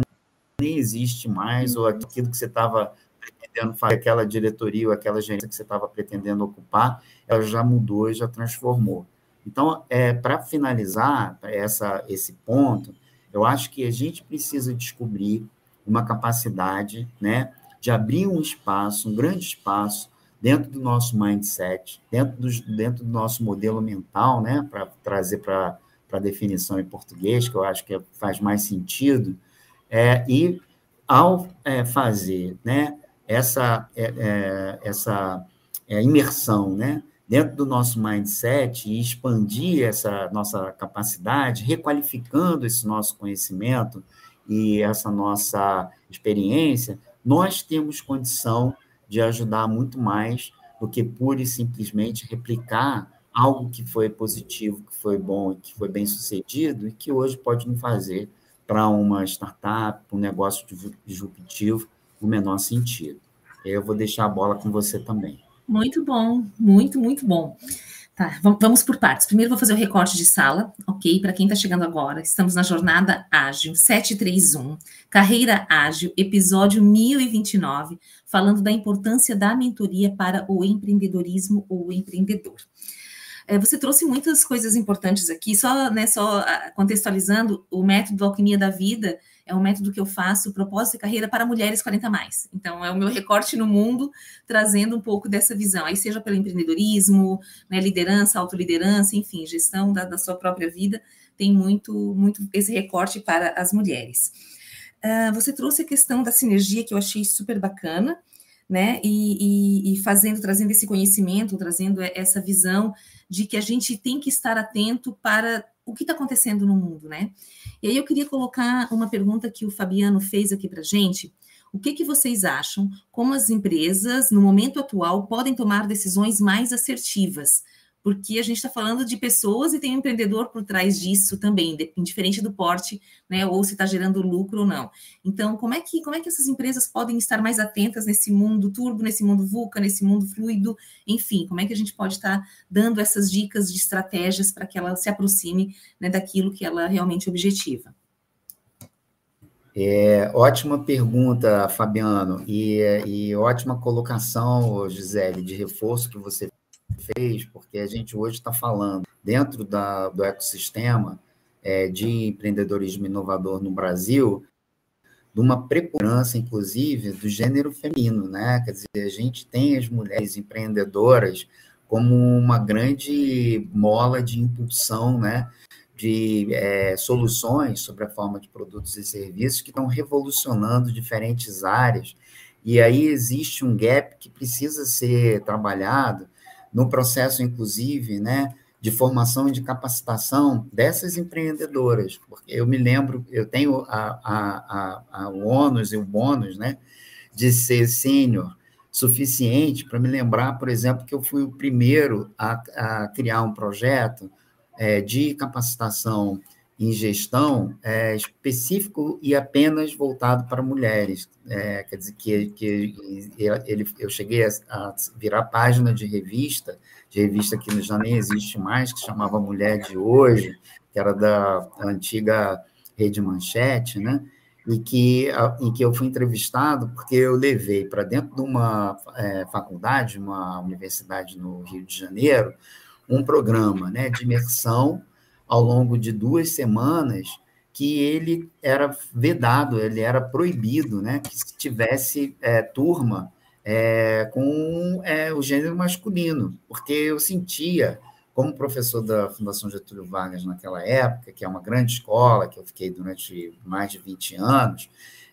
nem existe mais, ou aquilo que você estava pretendendo fazer, aquela diretoria ou aquela gerência que você estava pretendendo ocupar, ela já mudou e já transformou. Então, é, para finalizar essa, esse ponto, eu acho que a gente precisa descobrir uma capacidade né, de abrir um espaço, um grande espaço, dentro do nosso mindset, dentro do, dentro do nosso modelo mental, né, para trazer para a definição em português, que eu acho que faz mais sentido, é, e ao é, fazer né, essa, é, é, essa é, imersão né, dentro do nosso mindset e expandir essa nossa capacidade, requalificando esse nosso conhecimento e essa nossa experiência, nós temos condição de ajudar muito mais do que pura e simplesmente replicar algo que foi positivo, que foi bom, que foi bem sucedido e que hoje pode não fazer para uma startup, um negócio disruptivo, o menor sentido. Eu vou deixar a bola com você também. Muito bom, muito, muito bom. Tá, vamos por partes. Primeiro vou fazer o recorte de sala, ok? Para quem está chegando agora, estamos na Jornada Ágil 731, Carreira Ágil, episódio 1029, falando da importância da mentoria para o empreendedorismo ou empreendedor. É, você trouxe muitas coisas importantes aqui, só, né, só ah, contextualizando o método Alquimia da Vida, é um método que eu faço, propósito de carreira para mulheres 40 mais. Então, é o meu recorte no mundo, trazendo um pouco dessa visão, aí seja pelo empreendedorismo, né, liderança, autoliderança, enfim, gestão da, da sua própria vida, tem muito, muito esse recorte para as mulheres. Uh, você trouxe a questão da sinergia, que eu achei super bacana, né? E, e, e, fazendo, trazendo esse conhecimento, trazendo essa visão de que a gente tem que estar atento para o que está acontecendo no mundo, né? E aí eu queria colocar uma pergunta que o Fabiano fez aqui para gente. O que, que vocês acham? Como as empresas, no momento atual, podem tomar decisões mais assertivas porque a gente está falando de pessoas e tem um empreendedor por trás disso também, indiferente do porte, né, ou se está gerando lucro ou não. Então, como é que como é que essas empresas podem estar mais atentas nesse mundo turbo, nesse mundo VUCA, nesse mundo fluido, enfim, como é que a gente pode estar dando essas dicas de estratégias para que ela se aproxime né, daquilo que ela realmente objetiva? É, ótima pergunta, Fabiano, e, e ótima colocação, Gisele, de reforço que você fez, porque a gente hoje está falando dentro da, do ecossistema é, de empreendedorismo inovador no Brasil, de uma preponderância, inclusive, do gênero feminino, né? Quer dizer, a gente tem as mulheres empreendedoras como uma grande mola de impulsão, né? De é, soluções sobre a forma de produtos e serviços que estão revolucionando diferentes áreas. E aí existe um gap que precisa ser trabalhado no processo, inclusive, né? de formação e de capacitação dessas empreendedoras, porque eu me lembro, eu tenho a, a, a, a o ônus e o bônus, né, de ser sênior suficiente para me lembrar, por exemplo, que eu fui o primeiro a, a criar um projeto é, de capacitação em gestão é, específico e apenas voltado para mulheres. É, quer dizer, que, que ele, eu cheguei a, a virar página de revista de revista que já nem existe mais, que chamava Mulher de Hoje, que era da antiga Rede Manchete, né? E que, em que eu fui entrevistado porque eu levei para dentro de uma é, faculdade, uma universidade no Rio de Janeiro, um programa né, de imersão ao longo de duas semanas que ele era vedado, ele era proibido, né, que se tivesse é, turma é, com é, o gênero masculino, porque eu sentia, como professor da Fundação Getúlio Vargas naquela época, que é uma grande escola, que eu fiquei durante mais de 20 anos,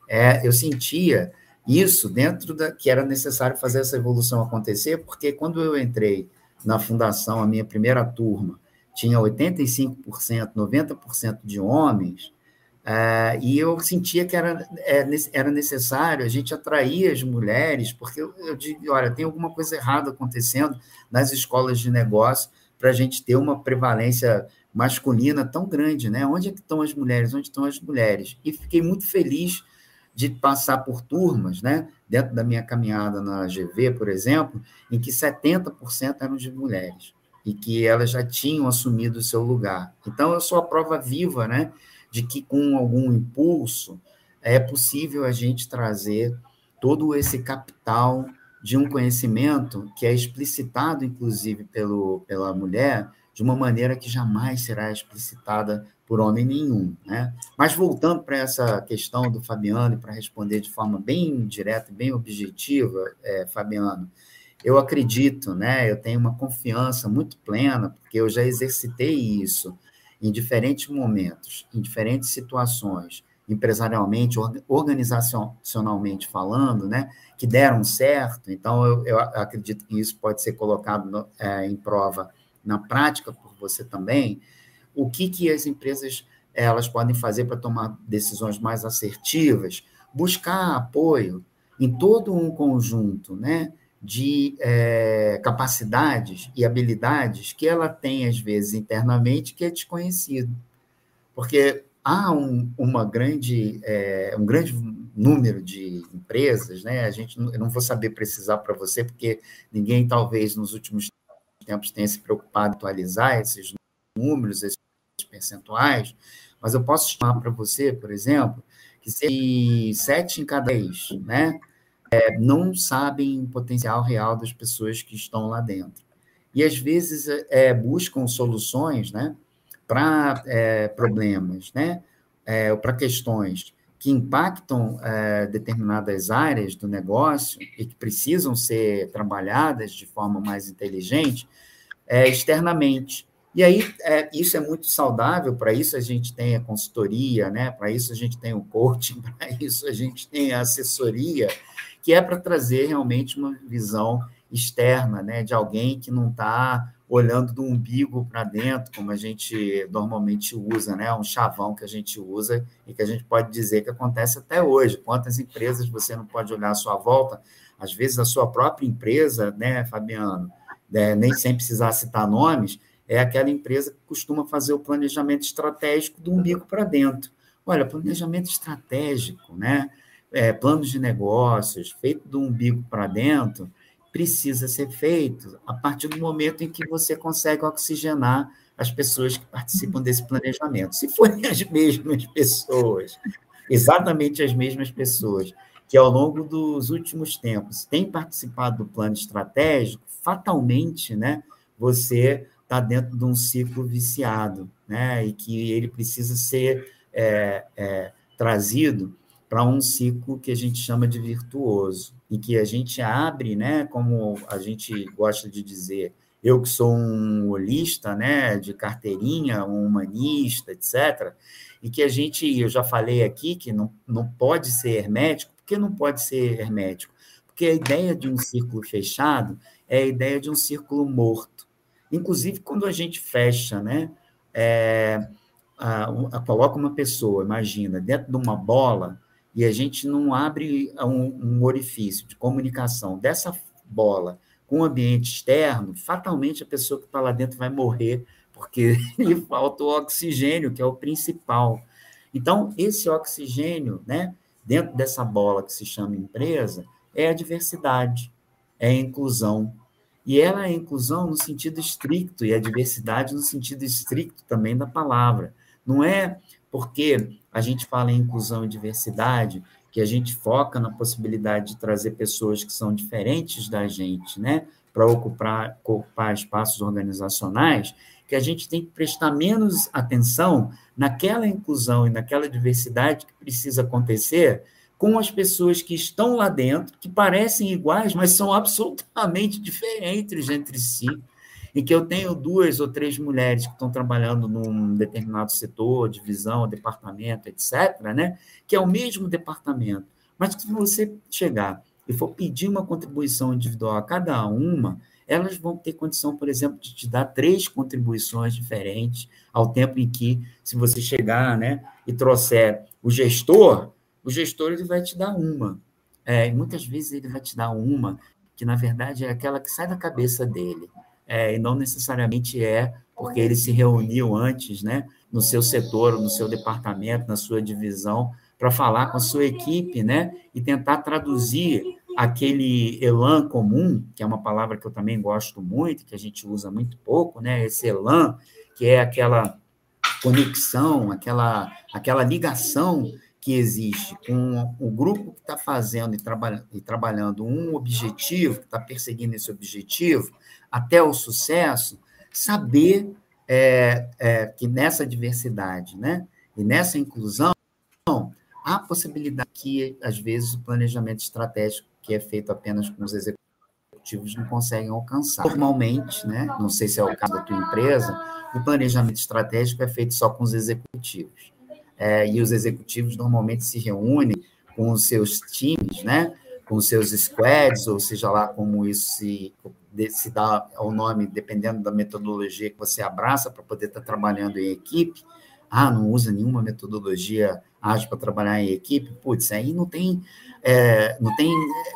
é, eu sentia isso dentro da que era necessário fazer essa evolução acontecer, porque quando eu entrei na fundação, a minha primeira turma tinha 85%, 90% de homens, Uh, e eu sentia que era, é, era necessário a gente atrair as mulheres, porque eu, eu digo, olha, tem alguma coisa errada acontecendo nas escolas de negócio para a gente ter uma prevalência masculina tão grande, né? Onde é que estão as mulheres? Onde estão as mulheres? E fiquei muito feliz de passar por turmas, né? Dentro da minha caminhada na GV, por exemplo, em que 70% eram de mulheres e que elas já tinham assumido o seu lugar. Então, eu sou a prova viva, né? de que com algum impulso é possível a gente trazer todo esse capital de um conhecimento que é explicitado, inclusive, pelo, pela mulher, de uma maneira que jamais será explicitada por homem nenhum. Né? Mas voltando para essa questão do Fabiano, para responder de forma bem direta e bem objetiva, é, Fabiano, eu acredito, né, eu tenho uma confiança muito plena, porque eu já exercitei isso em diferentes momentos, em diferentes situações, empresarialmente, organizacionalmente falando, né, que deram certo. Então, eu, eu acredito que isso pode ser colocado no, é, em prova na prática por você também. O que, que as empresas elas podem fazer para tomar decisões mais assertivas? Buscar apoio em todo um conjunto, né? De é, capacidades e habilidades que ela tem, às vezes, internamente, que é desconhecido. Porque há um, uma grande, é, um grande número de empresas, né? A gente eu não vou saber precisar para você, porque ninguém, talvez, nos últimos tempos tenha se preocupado em atualizar esses números, esses percentuais, mas eu posso chamar para você, por exemplo, que se sete em cada dez, né? É, não sabem o potencial real das pessoas que estão lá dentro. E, às vezes, é, buscam soluções né, para é, problemas, né, é, para questões que impactam é, determinadas áreas do negócio e que precisam ser trabalhadas de forma mais inteligente é, externamente. E aí, é, isso é muito saudável, para isso a gente tem a consultoria, né? para isso a gente tem o coaching, [LAUGHS] para isso a gente tem a assessoria, que é para trazer realmente uma visão externa, né, de alguém que não está olhando do umbigo para dentro, como a gente normalmente usa, né, um chavão que a gente usa e que a gente pode dizer que acontece até hoje. Quantas empresas você não pode olhar à sua volta? Às vezes a sua própria empresa, né, Fabiano, né, nem sem precisar citar nomes, é aquela empresa que costuma fazer o planejamento estratégico do umbigo para dentro. Olha, planejamento estratégico, né? É, planos de negócios, feito do umbigo para dentro, precisa ser feito a partir do momento em que você consegue oxigenar as pessoas que participam desse planejamento. Se forem [LAUGHS] as mesmas pessoas, exatamente as mesmas pessoas, que ao longo dos últimos tempos têm participado do plano estratégico, fatalmente, né, você está dentro de um ciclo viciado, né? E que ele precisa ser é, é, trazido para um ciclo que a gente chama de virtuoso, em que a gente abre, né? Como a gente gosta de dizer, eu que sou um holista, né? De carteirinha, um humanista, etc. E que a gente, eu já falei aqui que não, não pode ser hermético. Por que não pode ser hermético? Porque a ideia de um círculo fechado é a ideia de um círculo morto. Inclusive, quando a gente fecha, né? É, a, a, coloca uma pessoa, imagina, dentro de uma bola, e a gente não abre um, um orifício de comunicação dessa bola com o ambiente externo, fatalmente a pessoa que está lá dentro vai morrer, porque [LAUGHS] lhe falta o oxigênio, que é o principal. Então, esse oxigênio, né, dentro dessa bola que se chama empresa, é a diversidade, é a inclusão. E ela é inclusão no sentido estricto, e a diversidade no sentido estricto também da palavra. Não é porque a gente fala em inclusão e diversidade que a gente foca na possibilidade de trazer pessoas que são diferentes da gente, né, para ocupar, ocupar espaços organizacionais, que a gente tem que prestar menos atenção naquela inclusão e naquela diversidade que precisa acontecer com as pessoas que estão lá dentro, que parecem iguais, mas são absolutamente [LAUGHS] diferentes entre si, em que eu tenho duas ou três mulheres que estão trabalhando num determinado setor, divisão, departamento, etc., né? que é o mesmo departamento, mas se você chegar e for pedir uma contribuição individual a cada uma, elas vão ter condição, por exemplo, de te dar três contribuições diferentes, ao tempo em que, se você chegar né, e trouxer o gestor, o gestor ele vai te dar uma. É, muitas vezes ele vai te dar uma que, na verdade, é aquela que sai da cabeça dele. É, e não necessariamente é porque ele se reuniu antes, né, no seu setor, no seu departamento, na sua divisão, para falar com a sua equipe, né, e tentar traduzir aquele elan comum, que é uma palavra que eu também gosto muito, que a gente usa muito pouco, né, esse elan, que é aquela conexão, aquela, aquela ligação que existe com o grupo que está fazendo e, trabalha, e trabalhando um objetivo, que está perseguindo esse objetivo, até o sucesso, saber é, é, que nessa diversidade né, e nessa inclusão, há possibilidade que, às vezes, o planejamento estratégico que é feito apenas com os executivos não conseguem alcançar. Normalmente, né, não sei se é o caso da tua empresa, o planejamento estratégico é feito só com os executivos é, e os executivos normalmente se reúnem com os seus times, né? com os seus squads, ou seja lá como isso se, se dá o nome, dependendo da metodologia que você abraça para poder estar trabalhando em equipe. Ah, não usa nenhuma metodologia ágil para trabalhar em equipe? Putz, aí não tem, é, não tem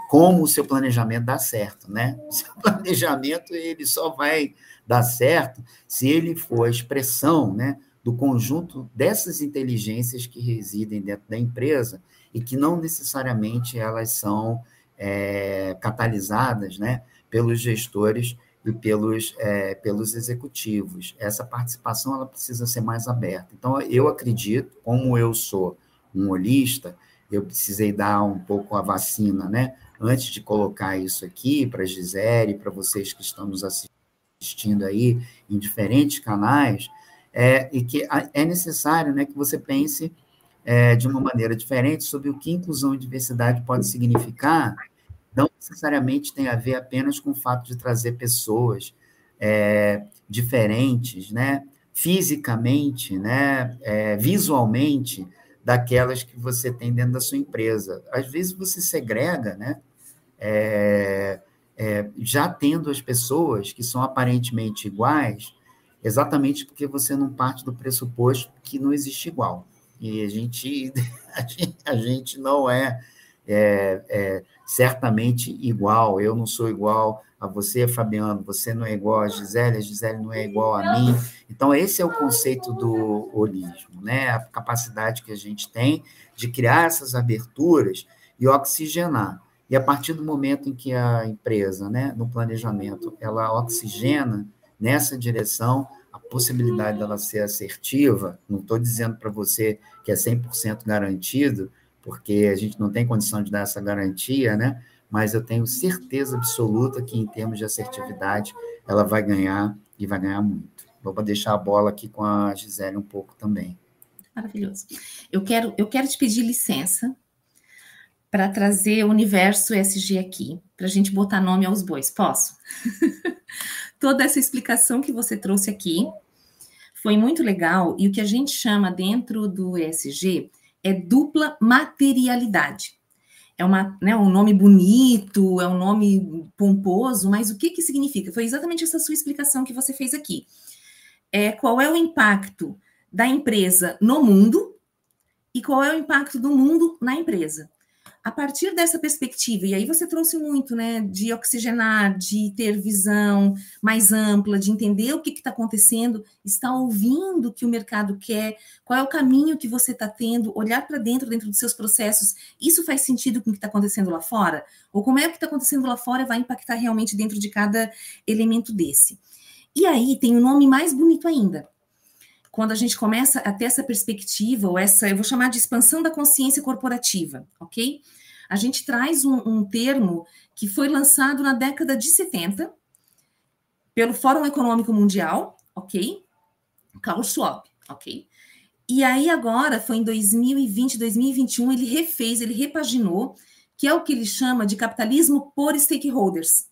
como o seu planejamento dar certo, né? [LAUGHS] O seu planejamento ele só vai dar certo se ele for a expressão, né? do conjunto dessas inteligências que residem dentro da empresa e que não necessariamente elas são é, catalisadas né, pelos gestores e pelos, é, pelos executivos. Essa participação ela precisa ser mais aberta. Então, eu acredito, como eu sou um holista, eu precisei dar um pouco a vacina, né? Antes de colocar isso aqui para a Gisele, para vocês que estão nos assistindo aí em diferentes canais, é, e que é necessário né, que você pense é, de uma maneira diferente sobre o que inclusão e diversidade pode significar, não necessariamente tem a ver apenas com o fato de trazer pessoas é, diferentes, né, fisicamente, né, é, visualmente, daquelas que você tem dentro da sua empresa. Às vezes você segrega, né, é, é, já tendo as pessoas que são aparentemente iguais, exatamente porque você não parte do pressuposto que não existe igual. E a gente, [LAUGHS] a gente, não é, é, é, certamente igual. Eu não sou igual a você, Fabiano, você não é igual a Gisele, a Gisele não é igual a mim. Então, esse é o conceito do holismo, né? a capacidade que a gente tem de criar essas aberturas e oxigenar. E a partir do momento em que a empresa, né, no planejamento, ela oxigena nessa direção, a possibilidade dela ser assertiva, não estou dizendo para você que é 100% garantido, porque a gente não tem condição de dar essa garantia, né? mas eu tenho certeza absoluta que, em termos de assertividade, ela vai ganhar e vai ganhar muito. Vou deixar a bola aqui com a Gisele um pouco também. Maravilhoso. Eu quero, eu quero te pedir licença para trazer o universo SG aqui, para a gente botar nome aos bois. Posso? [LAUGHS] Toda essa explicação que você trouxe aqui foi muito legal, e o que a gente chama dentro do ESG é dupla materialidade. É uma, né, um nome bonito, é um nome pomposo, mas o que, que significa? Foi exatamente essa sua explicação que você fez aqui. É, qual é o impacto da empresa no mundo e qual é o impacto do mundo na empresa a partir dessa perspectiva, e aí você trouxe muito, né, de oxigenar, de ter visão mais ampla, de entender o que está acontecendo, estar ouvindo o que o mercado quer, qual é o caminho que você está tendo, olhar para dentro, dentro dos seus processos, isso faz sentido com o que está acontecendo lá fora? Ou como é que está acontecendo lá fora vai impactar realmente dentro de cada elemento desse? E aí tem um nome mais bonito ainda, quando a gente começa a ter essa perspectiva, ou essa, eu vou chamar de expansão da consciência corporativa, ok? A gente traz um, um termo que foi lançado na década de 70 pelo Fórum Econômico Mundial, ok? Carl Schwab, ok? E aí agora, foi em 2020, 2021, ele refez, ele repaginou, que é o que ele chama de capitalismo por stakeholders.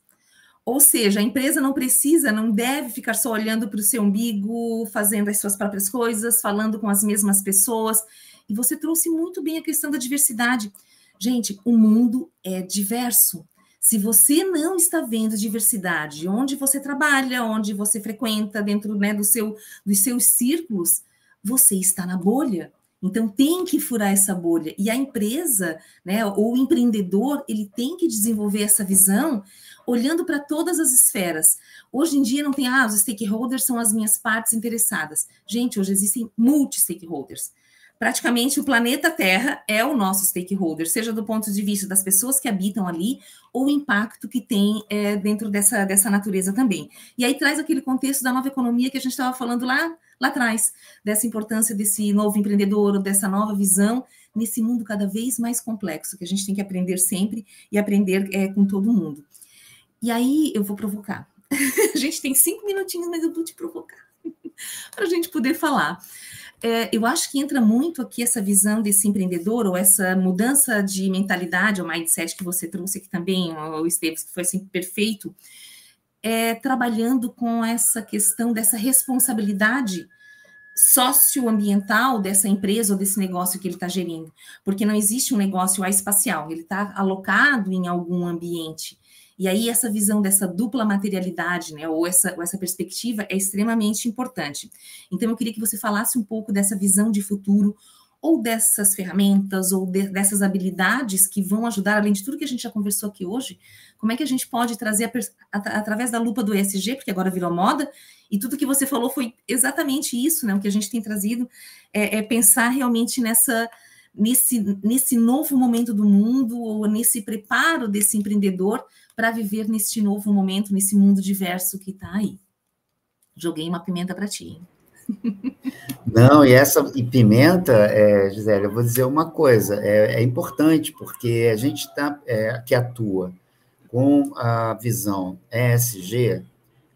Ou seja, a empresa não precisa, não deve ficar só olhando para o seu umbigo, fazendo as suas próprias coisas, falando com as mesmas pessoas. E você trouxe muito bem a questão da diversidade. Gente, o mundo é diverso. Se você não está vendo diversidade onde você trabalha, onde você frequenta, dentro né, do seu, dos seus círculos, você está na bolha. Então tem que furar essa bolha. E a empresa, né, ou o empreendedor, ele tem que desenvolver essa visão olhando para todas as esferas. Hoje em dia não tem, ah, os stakeholders são as minhas partes interessadas. Gente, hoje existem multi-stakeholders. Praticamente o planeta Terra é o nosso stakeholder, seja do ponto de vista das pessoas que habitam ali, ou o impacto que tem é, dentro dessa, dessa natureza também. E aí traz aquele contexto da nova economia que a gente estava falando lá, lá atrás, dessa importância desse novo empreendedor, dessa nova visão nesse mundo cada vez mais complexo, que a gente tem que aprender sempre e aprender é, com todo mundo. E aí eu vou provocar. [LAUGHS] a gente tem cinco minutinhos, mas eu vou te provocar [LAUGHS] para a gente poder falar. É, eu acho que entra muito aqui essa visão desse empreendedor, ou essa mudança de mentalidade, ou mindset que você trouxe aqui também, o Esteves, que foi assim perfeito, é, trabalhando com essa questão dessa responsabilidade socioambiental dessa empresa ou desse negócio que ele está gerindo, porque não existe um negócio espacial, ele está alocado em algum ambiente. E aí essa visão dessa dupla materialidade, né, ou essa, ou essa perspectiva é extremamente importante. Então eu queria que você falasse um pouco dessa visão de futuro, ou dessas ferramentas, ou de, dessas habilidades que vão ajudar, além de tudo que a gente já conversou aqui hoje, como é que a gente pode trazer, a, a, através da lupa do ESG, porque agora virou moda, e tudo que você falou foi exatamente isso, né? O que a gente tem trazido é, é pensar realmente nessa nesse, nesse novo momento do mundo, ou nesse preparo desse empreendedor para viver neste novo momento, nesse mundo diverso que está aí. Joguei uma pimenta para ti. [LAUGHS] Não, e essa e pimenta, é, Gisele, eu vou dizer uma coisa, é, é importante, porque a gente tá, é, que atua com a visão ESG,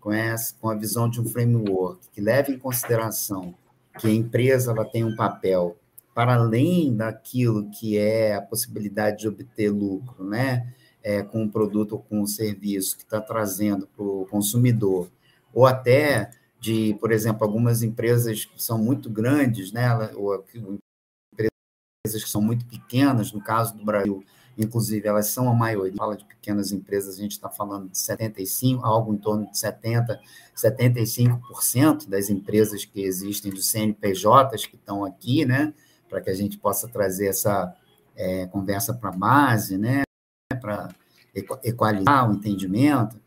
com, essa, com a visão de um framework que leva em consideração que a empresa ela tem um papel para além daquilo que é a possibilidade de obter lucro, né? É, com um produto ou com um serviço que está trazendo para o consumidor, ou até de, por exemplo, algumas empresas que são muito grandes, né? Ou empresas que são muito pequenas, no caso do Brasil, inclusive, elas são a maioria, fala de pequenas empresas, a gente está falando de 75, algo em torno de 70, 75% das empresas que existem, dos CNPJs que estão aqui, né? para que a gente possa trazer essa é, conversa para a base, né, para equalizar o entendimento,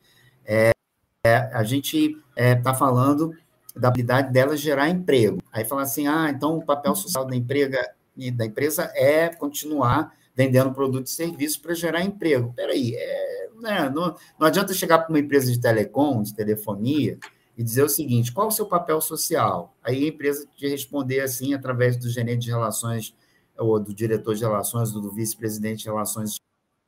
é, é, a gente está é, falando da habilidade dela gerar emprego. Aí fala assim, ah, então o papel social da, emprega, da empresa é continuar vendendo produtos e serviços para gerar emprego. Peraí, é, né, não, não adianta chegar para uma empresa de telecom, de telefonia, e dizer o seguinte: qual o seu papel social? Aí a empresa te responder assim, através do gerente de relações, ou do diretor de relações, ou do vice-presidente de relações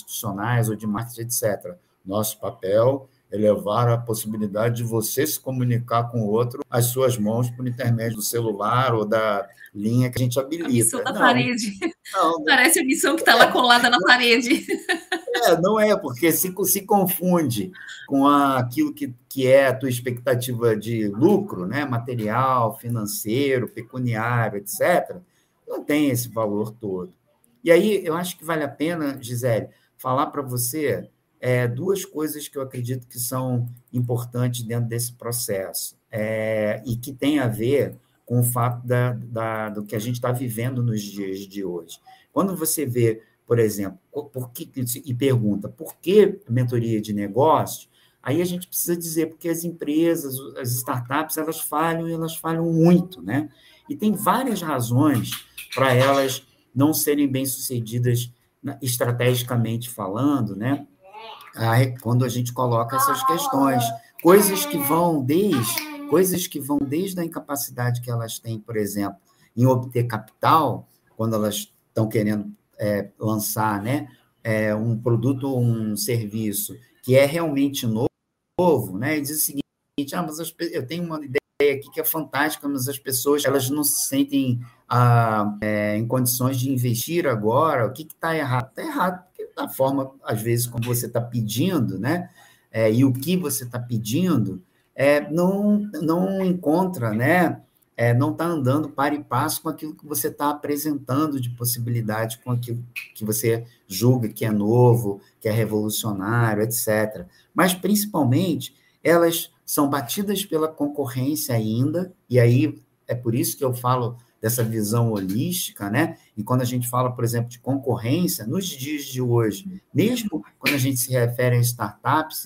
institucionais ou de marketing, etc. Nosso papel é levar a possibilidade de você se comunicar com o outro às suas mãos por intermédio do celular ou da linha que a gente habilita. A missão da não, parede. Não, Parece a missão que está lá colada na parede. É, não é, porque se, se confunde com a, aquilo que, que é a tua expectativa de lucro, né? material, financeiro, pecuniário, etc., não tem esse valor todo. E aí eu acho que vale a pena, Gisele, falar para você é, duas coisas que eu acredito que são importantes dentro desse processo é, e que tem a ver com o fato da, da, do que a gente está vivendo nos dias de hoje. Quando você vê, por exemplo, por que, e pergunta por que mentoria de negócios, aí a gente precisa dizer porque as empresas, as startups, elas falham e elas falham muito, né? E tem várias razões para elas não serem bem-sucedidas estrategicamente falando, né? quando a gente coloca essas questões, coisas que vão desde coisas que vão desde a incapacidade que elas têm, por exemplo, em obter capital, quando elas estão querendo é, lançar, né, é, um produto ou um serviço que é realmente novo, né, e diz o seguinte, ah, mas eu tenho uma ideia aqui que é fantástica, mas as pessoas elas não se sentem ah, é, em condições de investir agora, o que está errado? Está errado da forma, às vezes, como você está pedindo, né? É, e o que você está pedindo, é, não, não encontra, né? É, não está andando para e passo com aquilo que você está apresentando de possibilidade, com aquilo que você julga que é novo, que é revolucionário, etc. Mas, principalmente, elas são batidas pela concorrência ainda, e aí é por isso que eu falo dessa visão holística, né? E quando a gente fala, por exemplo, de concorrência, nos dias de hoje, mesmo quando a gente se refere a startups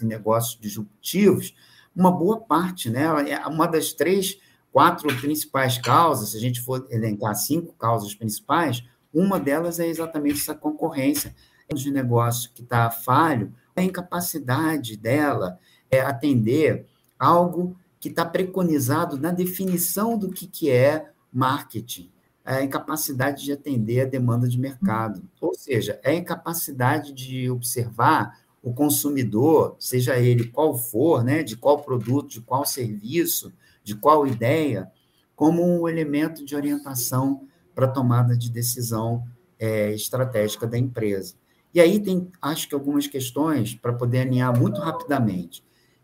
negócios disruptivos, uma boa parte, né? É uma das três, quatro principais causas, se a gente for elencar cinco causas principais, uma delas é exatamente essa concorrência de negócio que está falho, a incapacidade dela é atender algo que está preconizado na definição do que, que é marketing, é a incapacidade de atender a demanda de mercado. Ou seja, é a incapacidade de observar o consumidor, seja ele qual for, né, de qual produto, de qual serviço, de qual ideia, como um elemento de orientação para a tomada de decisão é, estratégica da empresa. E aí tem, acho que, algumas questões para poder alinhar muito rapidamente.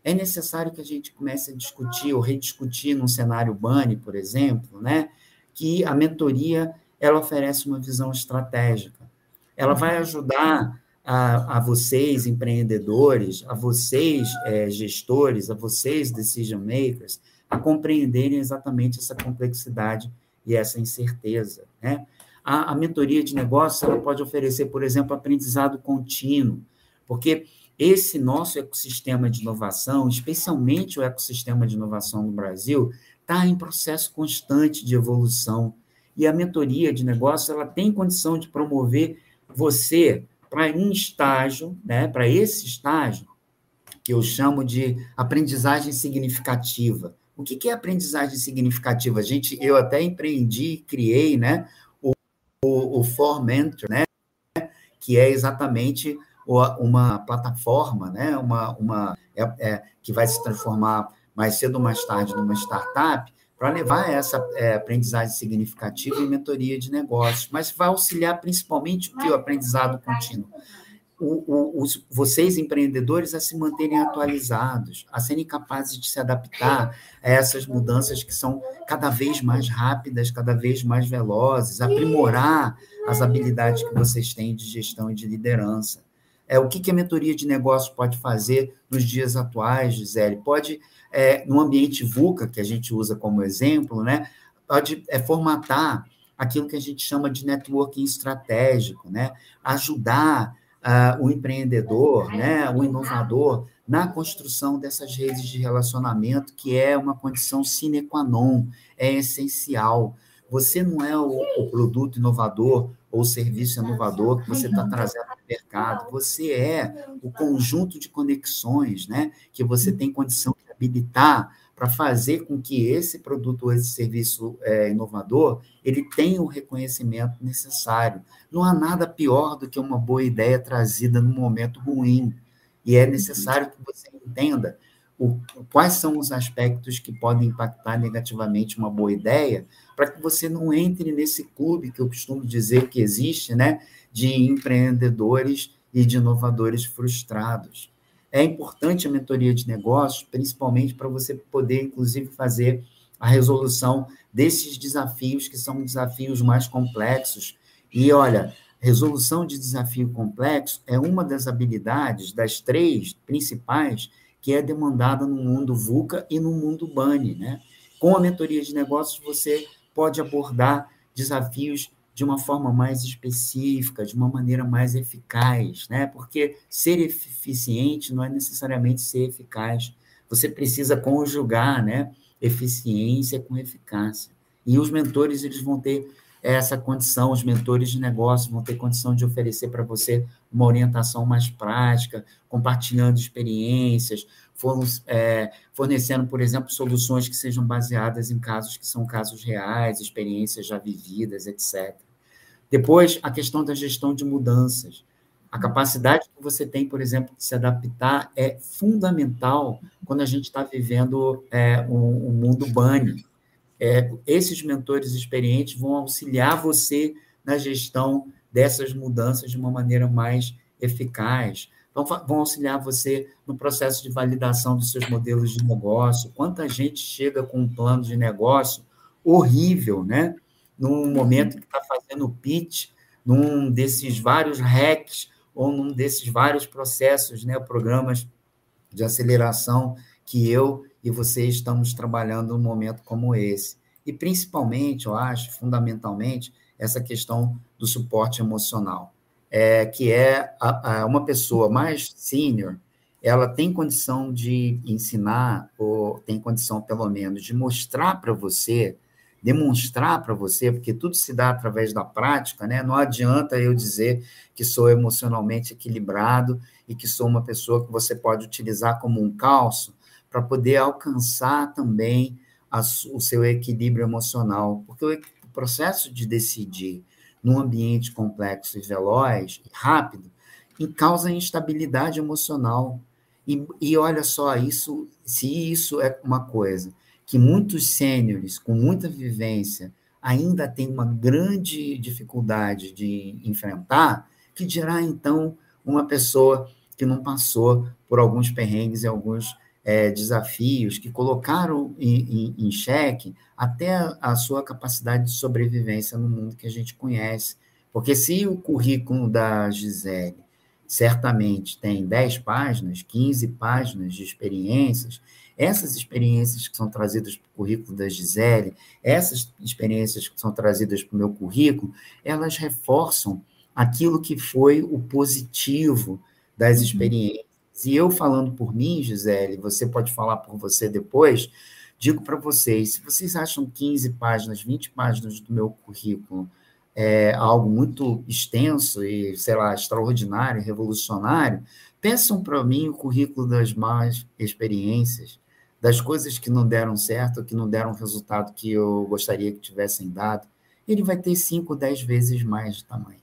É necessário que a gente comece a discutir ou rediscutir num cenário BANI, por exemplo, né, que a mentoria ela oferece uma visão estratégica. Ela vai uhum. ajudar a, a vocês, empreendedores, a vocês, é, gestores, a vocês, decision makers, a compreenderem exatamente essa complexidade e essa incerteza. Né? A, a mentoria de negócios ela pode oferecer, por exemplo, aprendizado contínuo, porque esse nosso ecossistema de inovação, especialmente o ecossistema de inovação no Brasil, está em processo constante de evolução. E a mentoria de negócio ela tem condição de promover você para um estágio, né, para esse estágio, que eu chamo de aprendizagem significativa. O que, é aprendizagem significativa? Gente, eu até empreendi, criei né, o, o, o For Mentor, né, que é exatamente uma plataforma, né, uma, uma, é, é, que vai se transformar mais cedo ou mais tarde numa startup, para levar essa é, aprendizagem significativa e mentoria de negócios, mas vai auxiliar principalmente o que o aprendizado contínuo. O, o, os, vocês, empreendedores, a se manterem atualizados, a serem capazes de se adaptar a essas mudanças que são cada vez mais rápidas, cada vez mais velozes, aprimorar as habilidades que vocês têm de gestão e de liderança. É, o que, que a mentoria de negócio pode fazer nos dias atuais, Gisele? Pode é, no ambiente VUCA, que a gente usa como exemplo, né, pode é, formatar aquilo que a gente chama de networking estratégico, né, ajudar uh, o empreendedor, né, o inovador, na construção dessas redes de relacionamento, que é uma condição sine qua non, é essencial. Você não é o, o produto inovador ou serviço inovador que você está trazendo para o mercado, você é o conjunto de conexões né, que você tem condição de habilitar para fazer com que esse produto ou esse serviço é, inovador ele tenha o reconhecimento necessário. Não há nada pior do que uma boa ideia trazida num momento ruim. E é necessário que você entenda o, quais são os aspectos que podem impactar negativamente uma boa ideia, para que você não entre nesse clube que eu costumo dizer que existe, né, de empreendedores e de inovadores frustrados. É importante a mentoria de negócios, principalmente para você poder, inclusive, fazer a resolução desses desafios, que são desafios mais complexos. E, olha, resolução de desafio complexo é uma das habilidades, das três principais, que é demandada no mundo VUCA e no mundo BANI. Né? Com a mentoria de negócios, você pode abordar desafios de uma forma mais específica, de uma maneira mais eficaz, né? Porque ser eficiente não é necessariamente ser eficaz. Você precisa conjugar, né, eficiência com eficácia. E os mentores eles vão ter essa condição, os mentores de negócio vão ter condição de oferecer para você uma orientação mais prática, compartilhando experiências, é, fornecendo, por exemplo, soluções que sejam baseadas em casos que são casos reais, experiências já vividas, etc. Depois, a questão da gestão de mudanças. A capacidade que você tem, por exemplo, de se adaptar é fundamental quando a gente está vivendo é, um, um, mundo bunny. É, esses mentores experientes vão auxiliar você na gestão dessas mudanças de uma maneira mais eficaz. Vão, vão auxiliar você no processo de validação dos seus modelos de negócio. Quanta gente chega com um plano de negócio horrível, né? num momento que está fazendo pitch, num desses vários hacks ou num desses vários processos, né, programas de aceleração que eu e você estamos trabalhando num momento como esse. E principalmente, eu acho, fundamentalmente, essa questão do suporte emocional, é, que é a, a uma pessoa mais senior, ela tem condição de ensinar, ou tem condição, pelo menos, de mostrar para você demonstrar para você, porque tudo se dá através da prática, né? Não adianta eu dizer que sou emocionalmente equilibrado e que sou uma pessoa que você pode utilizar como um calço para poder alcançar também a, o seu equilíbrio emocional, porque o, o processo de decidir num ambiente complexo e veloz e rápido causa instabilidade emocional. E, e olha só, isso, se isso é uma coisa que muitos sêniores com muita vivência ainda têm uma grande dificuldade de enfrentar, que dirá então uma pessoa que não passou por alguns perrengues e alguns é, desafios que colocaram em, em, em xeque até a, a sua capacidade de sobrevivência no mundo que a gente conhece. Porque se o currículo da Gisele certamente tem 10 páginas, 15 páginas de experiências, essas experiências que são trazidas para o currículo da Gisele, essas experiências que são trazidas para o meu currículo, elas reforçam aquilo que foi o positivo das uhum. experiências. E eu falando por mim, Gisele, você pode falar por você depois, digo para vocês, se vocês acham 15 páginas, 20 páginas do meu currículo é algo muito extenso e, sei lá, extraordinário, revolucionário, peçam para mim o currículo das más experiências, das coisas que não deram certo, que não deram o resultado que eu gostaria que tivessem dado, ele vai ter 5, 10 vezes mais de tamanho.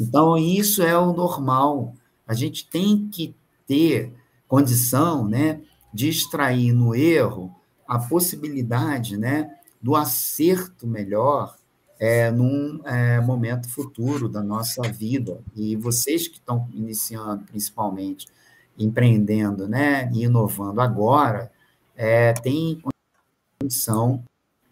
Então, isso é o normal. A gente tem que ter condição né, de extrair no erro a possibilidade né, do acerto melhor é, num é, momento futuro da nossa vida. E vocês que estão iniciando, principalmente, empreendendo né, e inovando agora, é, tem condição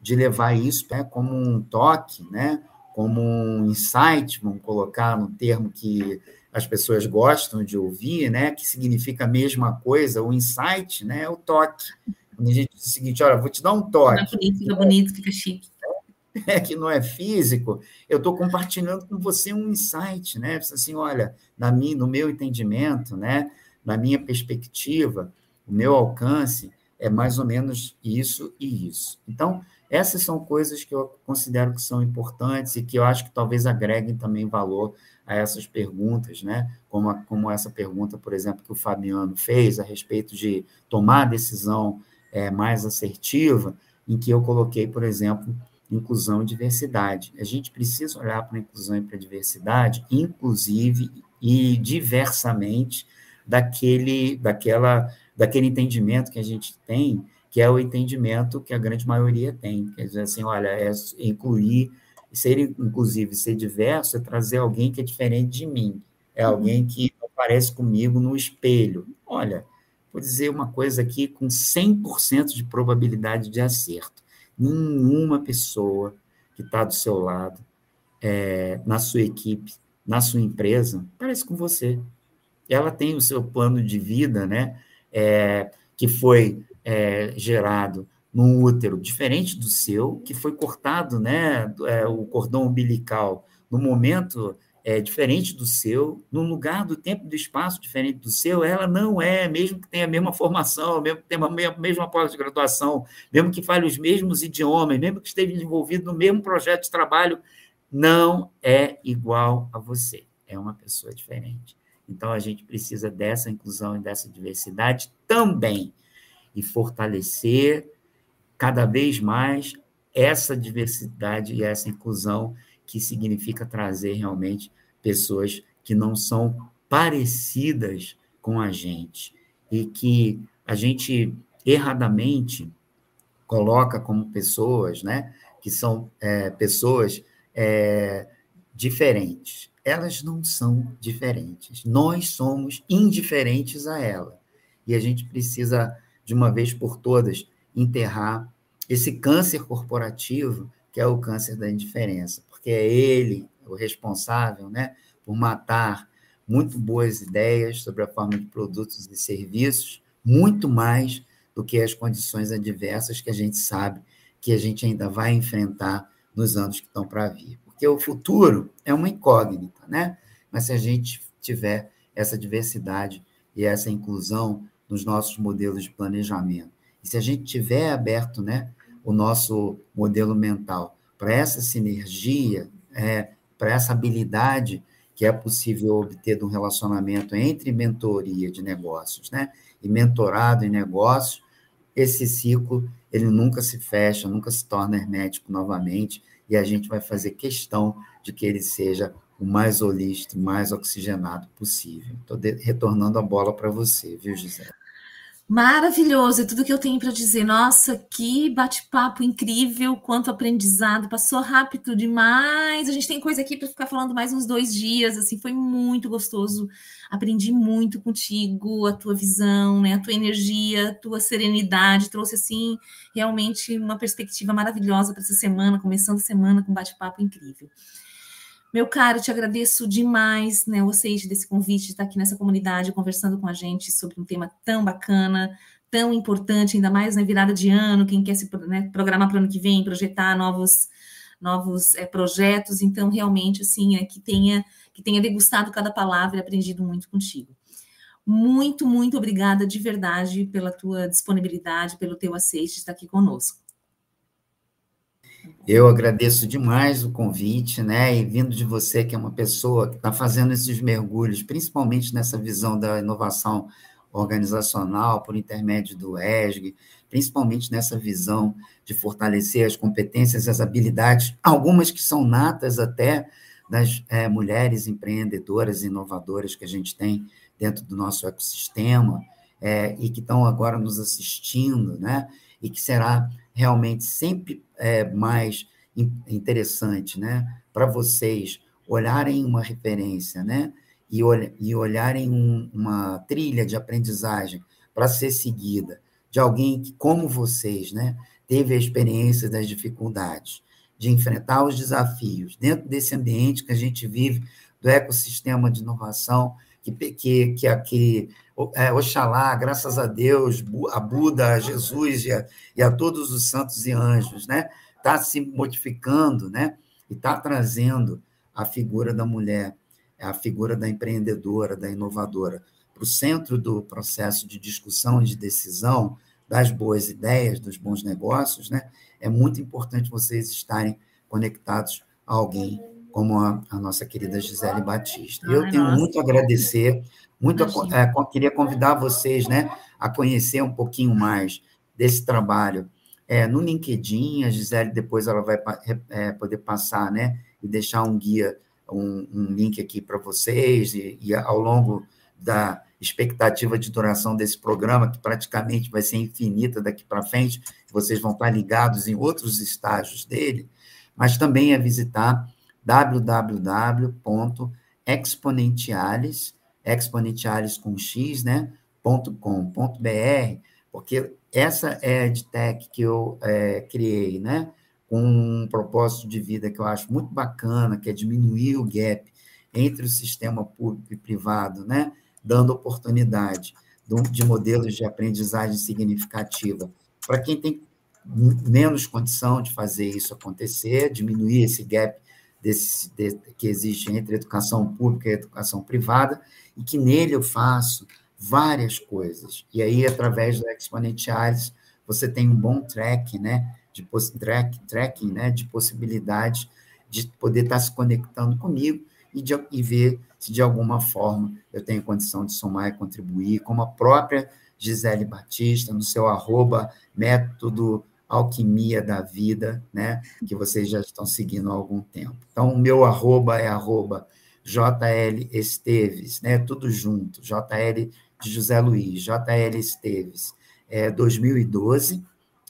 de levar isso né, como um toque, né, como um insight, vamos colocar no termo que as pessoas gostam de ouvir, né, que significa a mesma coisa, o insight né, é o toque. Quando a gente diz o seguinte, olha, vou te dar um toque. Fica bonito, fica bonito, fica chique. É, [LAUGHS] que não é físico, eu estou compartilhando com você um insight, né? Assim, olha, na minha, no meu entendimento, né, na minha perspectiva, o meu alcance, é mais ou menos isso e isso. Então, essas são coisas que eu considero que são importantes e que eu acho que talvez agreguem também valor a essas perguntas, né? Como, a, como essa pergunta, por exemplo, que o Fabiano fez a respeito de tomar a decisão é, mais assertiva, em que eu coloquei, por exemplo, inclusão e diversidade. A gente precisa olhar para a inclusão e para a diversidade, inclusive e diversamente daquele, daquela, daquele entendimento que a gente tem, que é o entendimento que a grande maioria tem. Quer dizer assim, olha, é incluir, ser inclusive, ser diverso, é trazer alguém que é diferente de mim, é alguém que não parece comigo no espelho. Olha, vou dizer uma coisa aqui com 100% de probabilidade de acerto. Nenhuma pessoa que está do seu lado, é, na sua equipe, na sua empresa, parece com você. Ela tem o seu plano de vida, né? É, que foi é, gerado num útero diferente do seu, que foi cortado, né? É, o cordão umbilical no momento é, diferente do seu, num lugar do tempo e do espaço diferente do seu, ela não é, mesmo que tenha a mesma formação, mesmo que tenha a mesma pós-graduação, mesmo que fale os mesmos idiomas, mesmo que esteja envolvido no mesmo projeto de trabalho, não é igual a você, é uma pessoa diferente. Então, a gente precisa dessa inclusão e dessa diversidade também, e fortalecer cada vez mais essa diversidade e essa inclusão que significa trazer realmente pessoas que não são parecidas com a gente e que a gente erradamente coloca como pessoas, né, que são é, pessoas é, diferentes. Elas não são diferentes. Nós somos indiferentes a ela. E a gente precisa, de uma vez por todas, enterrar esse câncer corporativo, que é o câncer da indiferença que é ele o responsável né, por matar muito boas ideias sobre a forma de produtos e serviços, muito mais do que as condições adversas que a gente sabe que a gente ainda vai enfrentar nos anos que estão para vir. Porque o futuro é uma incógnita, né? Mas se a gente tiver essa diversidade e essa inclusão nos nossos modelos de planejamento, e se a gente tiver aberto, né, o nosso modelo mental para essa sinergia, é, para essa habilidade que é possível obter de um relacionamento entre mentoria de negócios né, e mentorado em negócios, esse ciclo ele nunca se fecha, nunca se torna hermético novamente, e a gente vai fazer questão de que ele seja o mais holístico, mais oxigenado possível. Estou retornando a bola para você, viu, Gisele? Maravilhoso, é tudo que eu tenho para dizer. Nossa, que bate-papo incrível, quanto aprendizado, passou rápido demais. A gente tem coisa aqui para ficar falando mais uns dois dias, assim, foi muito gostoso. Aprendi muito contigo, a tua visão, né, a tua energia, a tua serenidade, trouxe assim realmente uma perspectiva maravilhosa para essa semana, começando a semana com um bate-papo incrível. Meu caro, te agradeço demais, né, vocês desse convite de estar aqui nessa comunidade conversando com a gente sobre um tema tão bacana, tão importante, ainda mais na virada de ano, quem quer se né, programar para o ano que vem, projetar novos novos é, projetos, então realmente assim é que tenha que tenha degustado cada palavra e aprendido muito contigo. Muito, muito obrigada de verdade pela tua disponibilidade, pelo teu aceite de estar aqui conosco. Eu agradeço demais o convite, né? E vindo de você, que é uma pessoa que está fazendo esses mergulhos, principalmente nessa visão da inovação organizacional por intermédio do ESG, principalmente nessa visão de fortalecer as competências e as habilidades, algumas que são natas até das é, mulheres empreendedoras e inovadoras que a gente tem dentro do nosso ecossistema é, e que estão agora nos assistindo, né? E que será realmente sempre é, mais interessante, né? Para vocês olharem uma referência, né? E, olh e olharem um, uma trilha de aprendizagem para ser seguida de alguém que, como vocês, né? Teve a experiência das dificuldades, de enfrentar os desafios dentro desse ambiente que a gente vive, do ecossistema de inovação, que, que, que, que é, Oxalá, graças a Deus, a Buda, a Jesus e a, e a todos os santos e anjos, né? Está se modificando, né? E está trazendo a figura da mulher, a figura da empreendedora, da inovadora, para o centro do processo de discussão e de decisão das boas ideias, dos bons negócios, né? É muito importante vocês estarem conectados a alguém como a, a nossa querida Gisele Batista. Eu tenho nossa. muito a agradecer muito é, queria convidar vocês né, a conhecer um pouquinho mais desse trabalho é, no LinkedIn. A Gisele depois ela vai é, poder passar, né? E deixar um guia, um, um link aqui para vocês, e, e ao longo da expectativa de duração desse programa, que praticamente vai ser infinita daqui para frente, vocês vão estar ligados em outros estágios dele, mas também é visitar www.exponentiales, exponentiales com x, né, .com.br, porque essa é a EdTech que eu é, criei, né, com um propósito de vida que eu acho muito bacana, que é diminuir o gap entre o sistema público e privado, né, dando oportunidade de modelos de aprendizagem significativa. Para quem tem menos condição de fazer isso acontecer, diminuir esse gap desse, de, que existe entre educação pública e educação privada, e que nele eu faço várias coisas. E aí, através do Exponentialis, você tem um bom track, né, de track, tracking, né, de possibilidades de poder estar se conectando comigo e, de, e ver se de alguma forma eu tenho condição de somar e contribuir, como a própria Gisele Batista, no seu arroba método alquimia da vida, né, que vocês já estão seguindo há algum tempo. Então, o meu arroba é arroba JL Esteves, né, tudo junto, JL de José Luiz, JL Esteves, é 2012,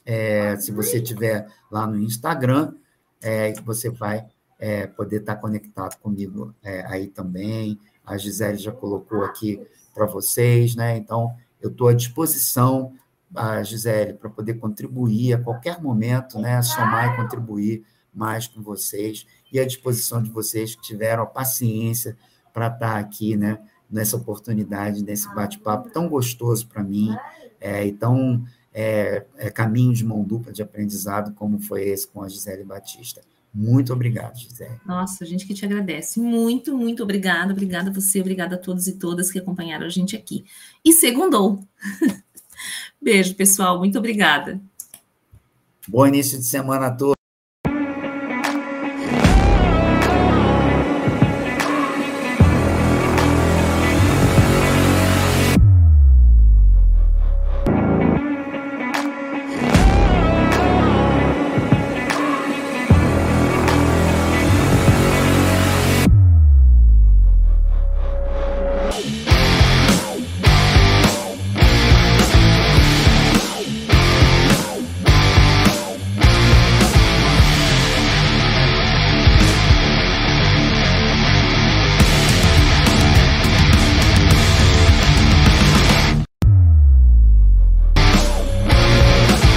é, se você tiver lá no Instagram, é, você vai é, poder estar conectado comigo é, aí também. A Gisele já colocou aqui para vocês, né? Então, eu estou à disposição, a Gisele, para poder contribuir a qualquer momento, né? Somar e contribuir mais com vocês e à disposição de vocês que tiveram a paciência para estar aqui, né? Nessa oportunidade, nesse bate-papo tão gostoso para mim é, e tão é, é, caminho de mão dupla de aprendizado como foi esse com a Gisele Batista. Muito obrigado, Gisele. Nossa, a gente que te agradece. Muito, muito obrigada. Obrigada a você, obrigada a todos e todas que acompanharam a gente aqui. E segundou. [LAUGHS] Beijo, pessoal. Muito obrigada. Bom início de semana a todos.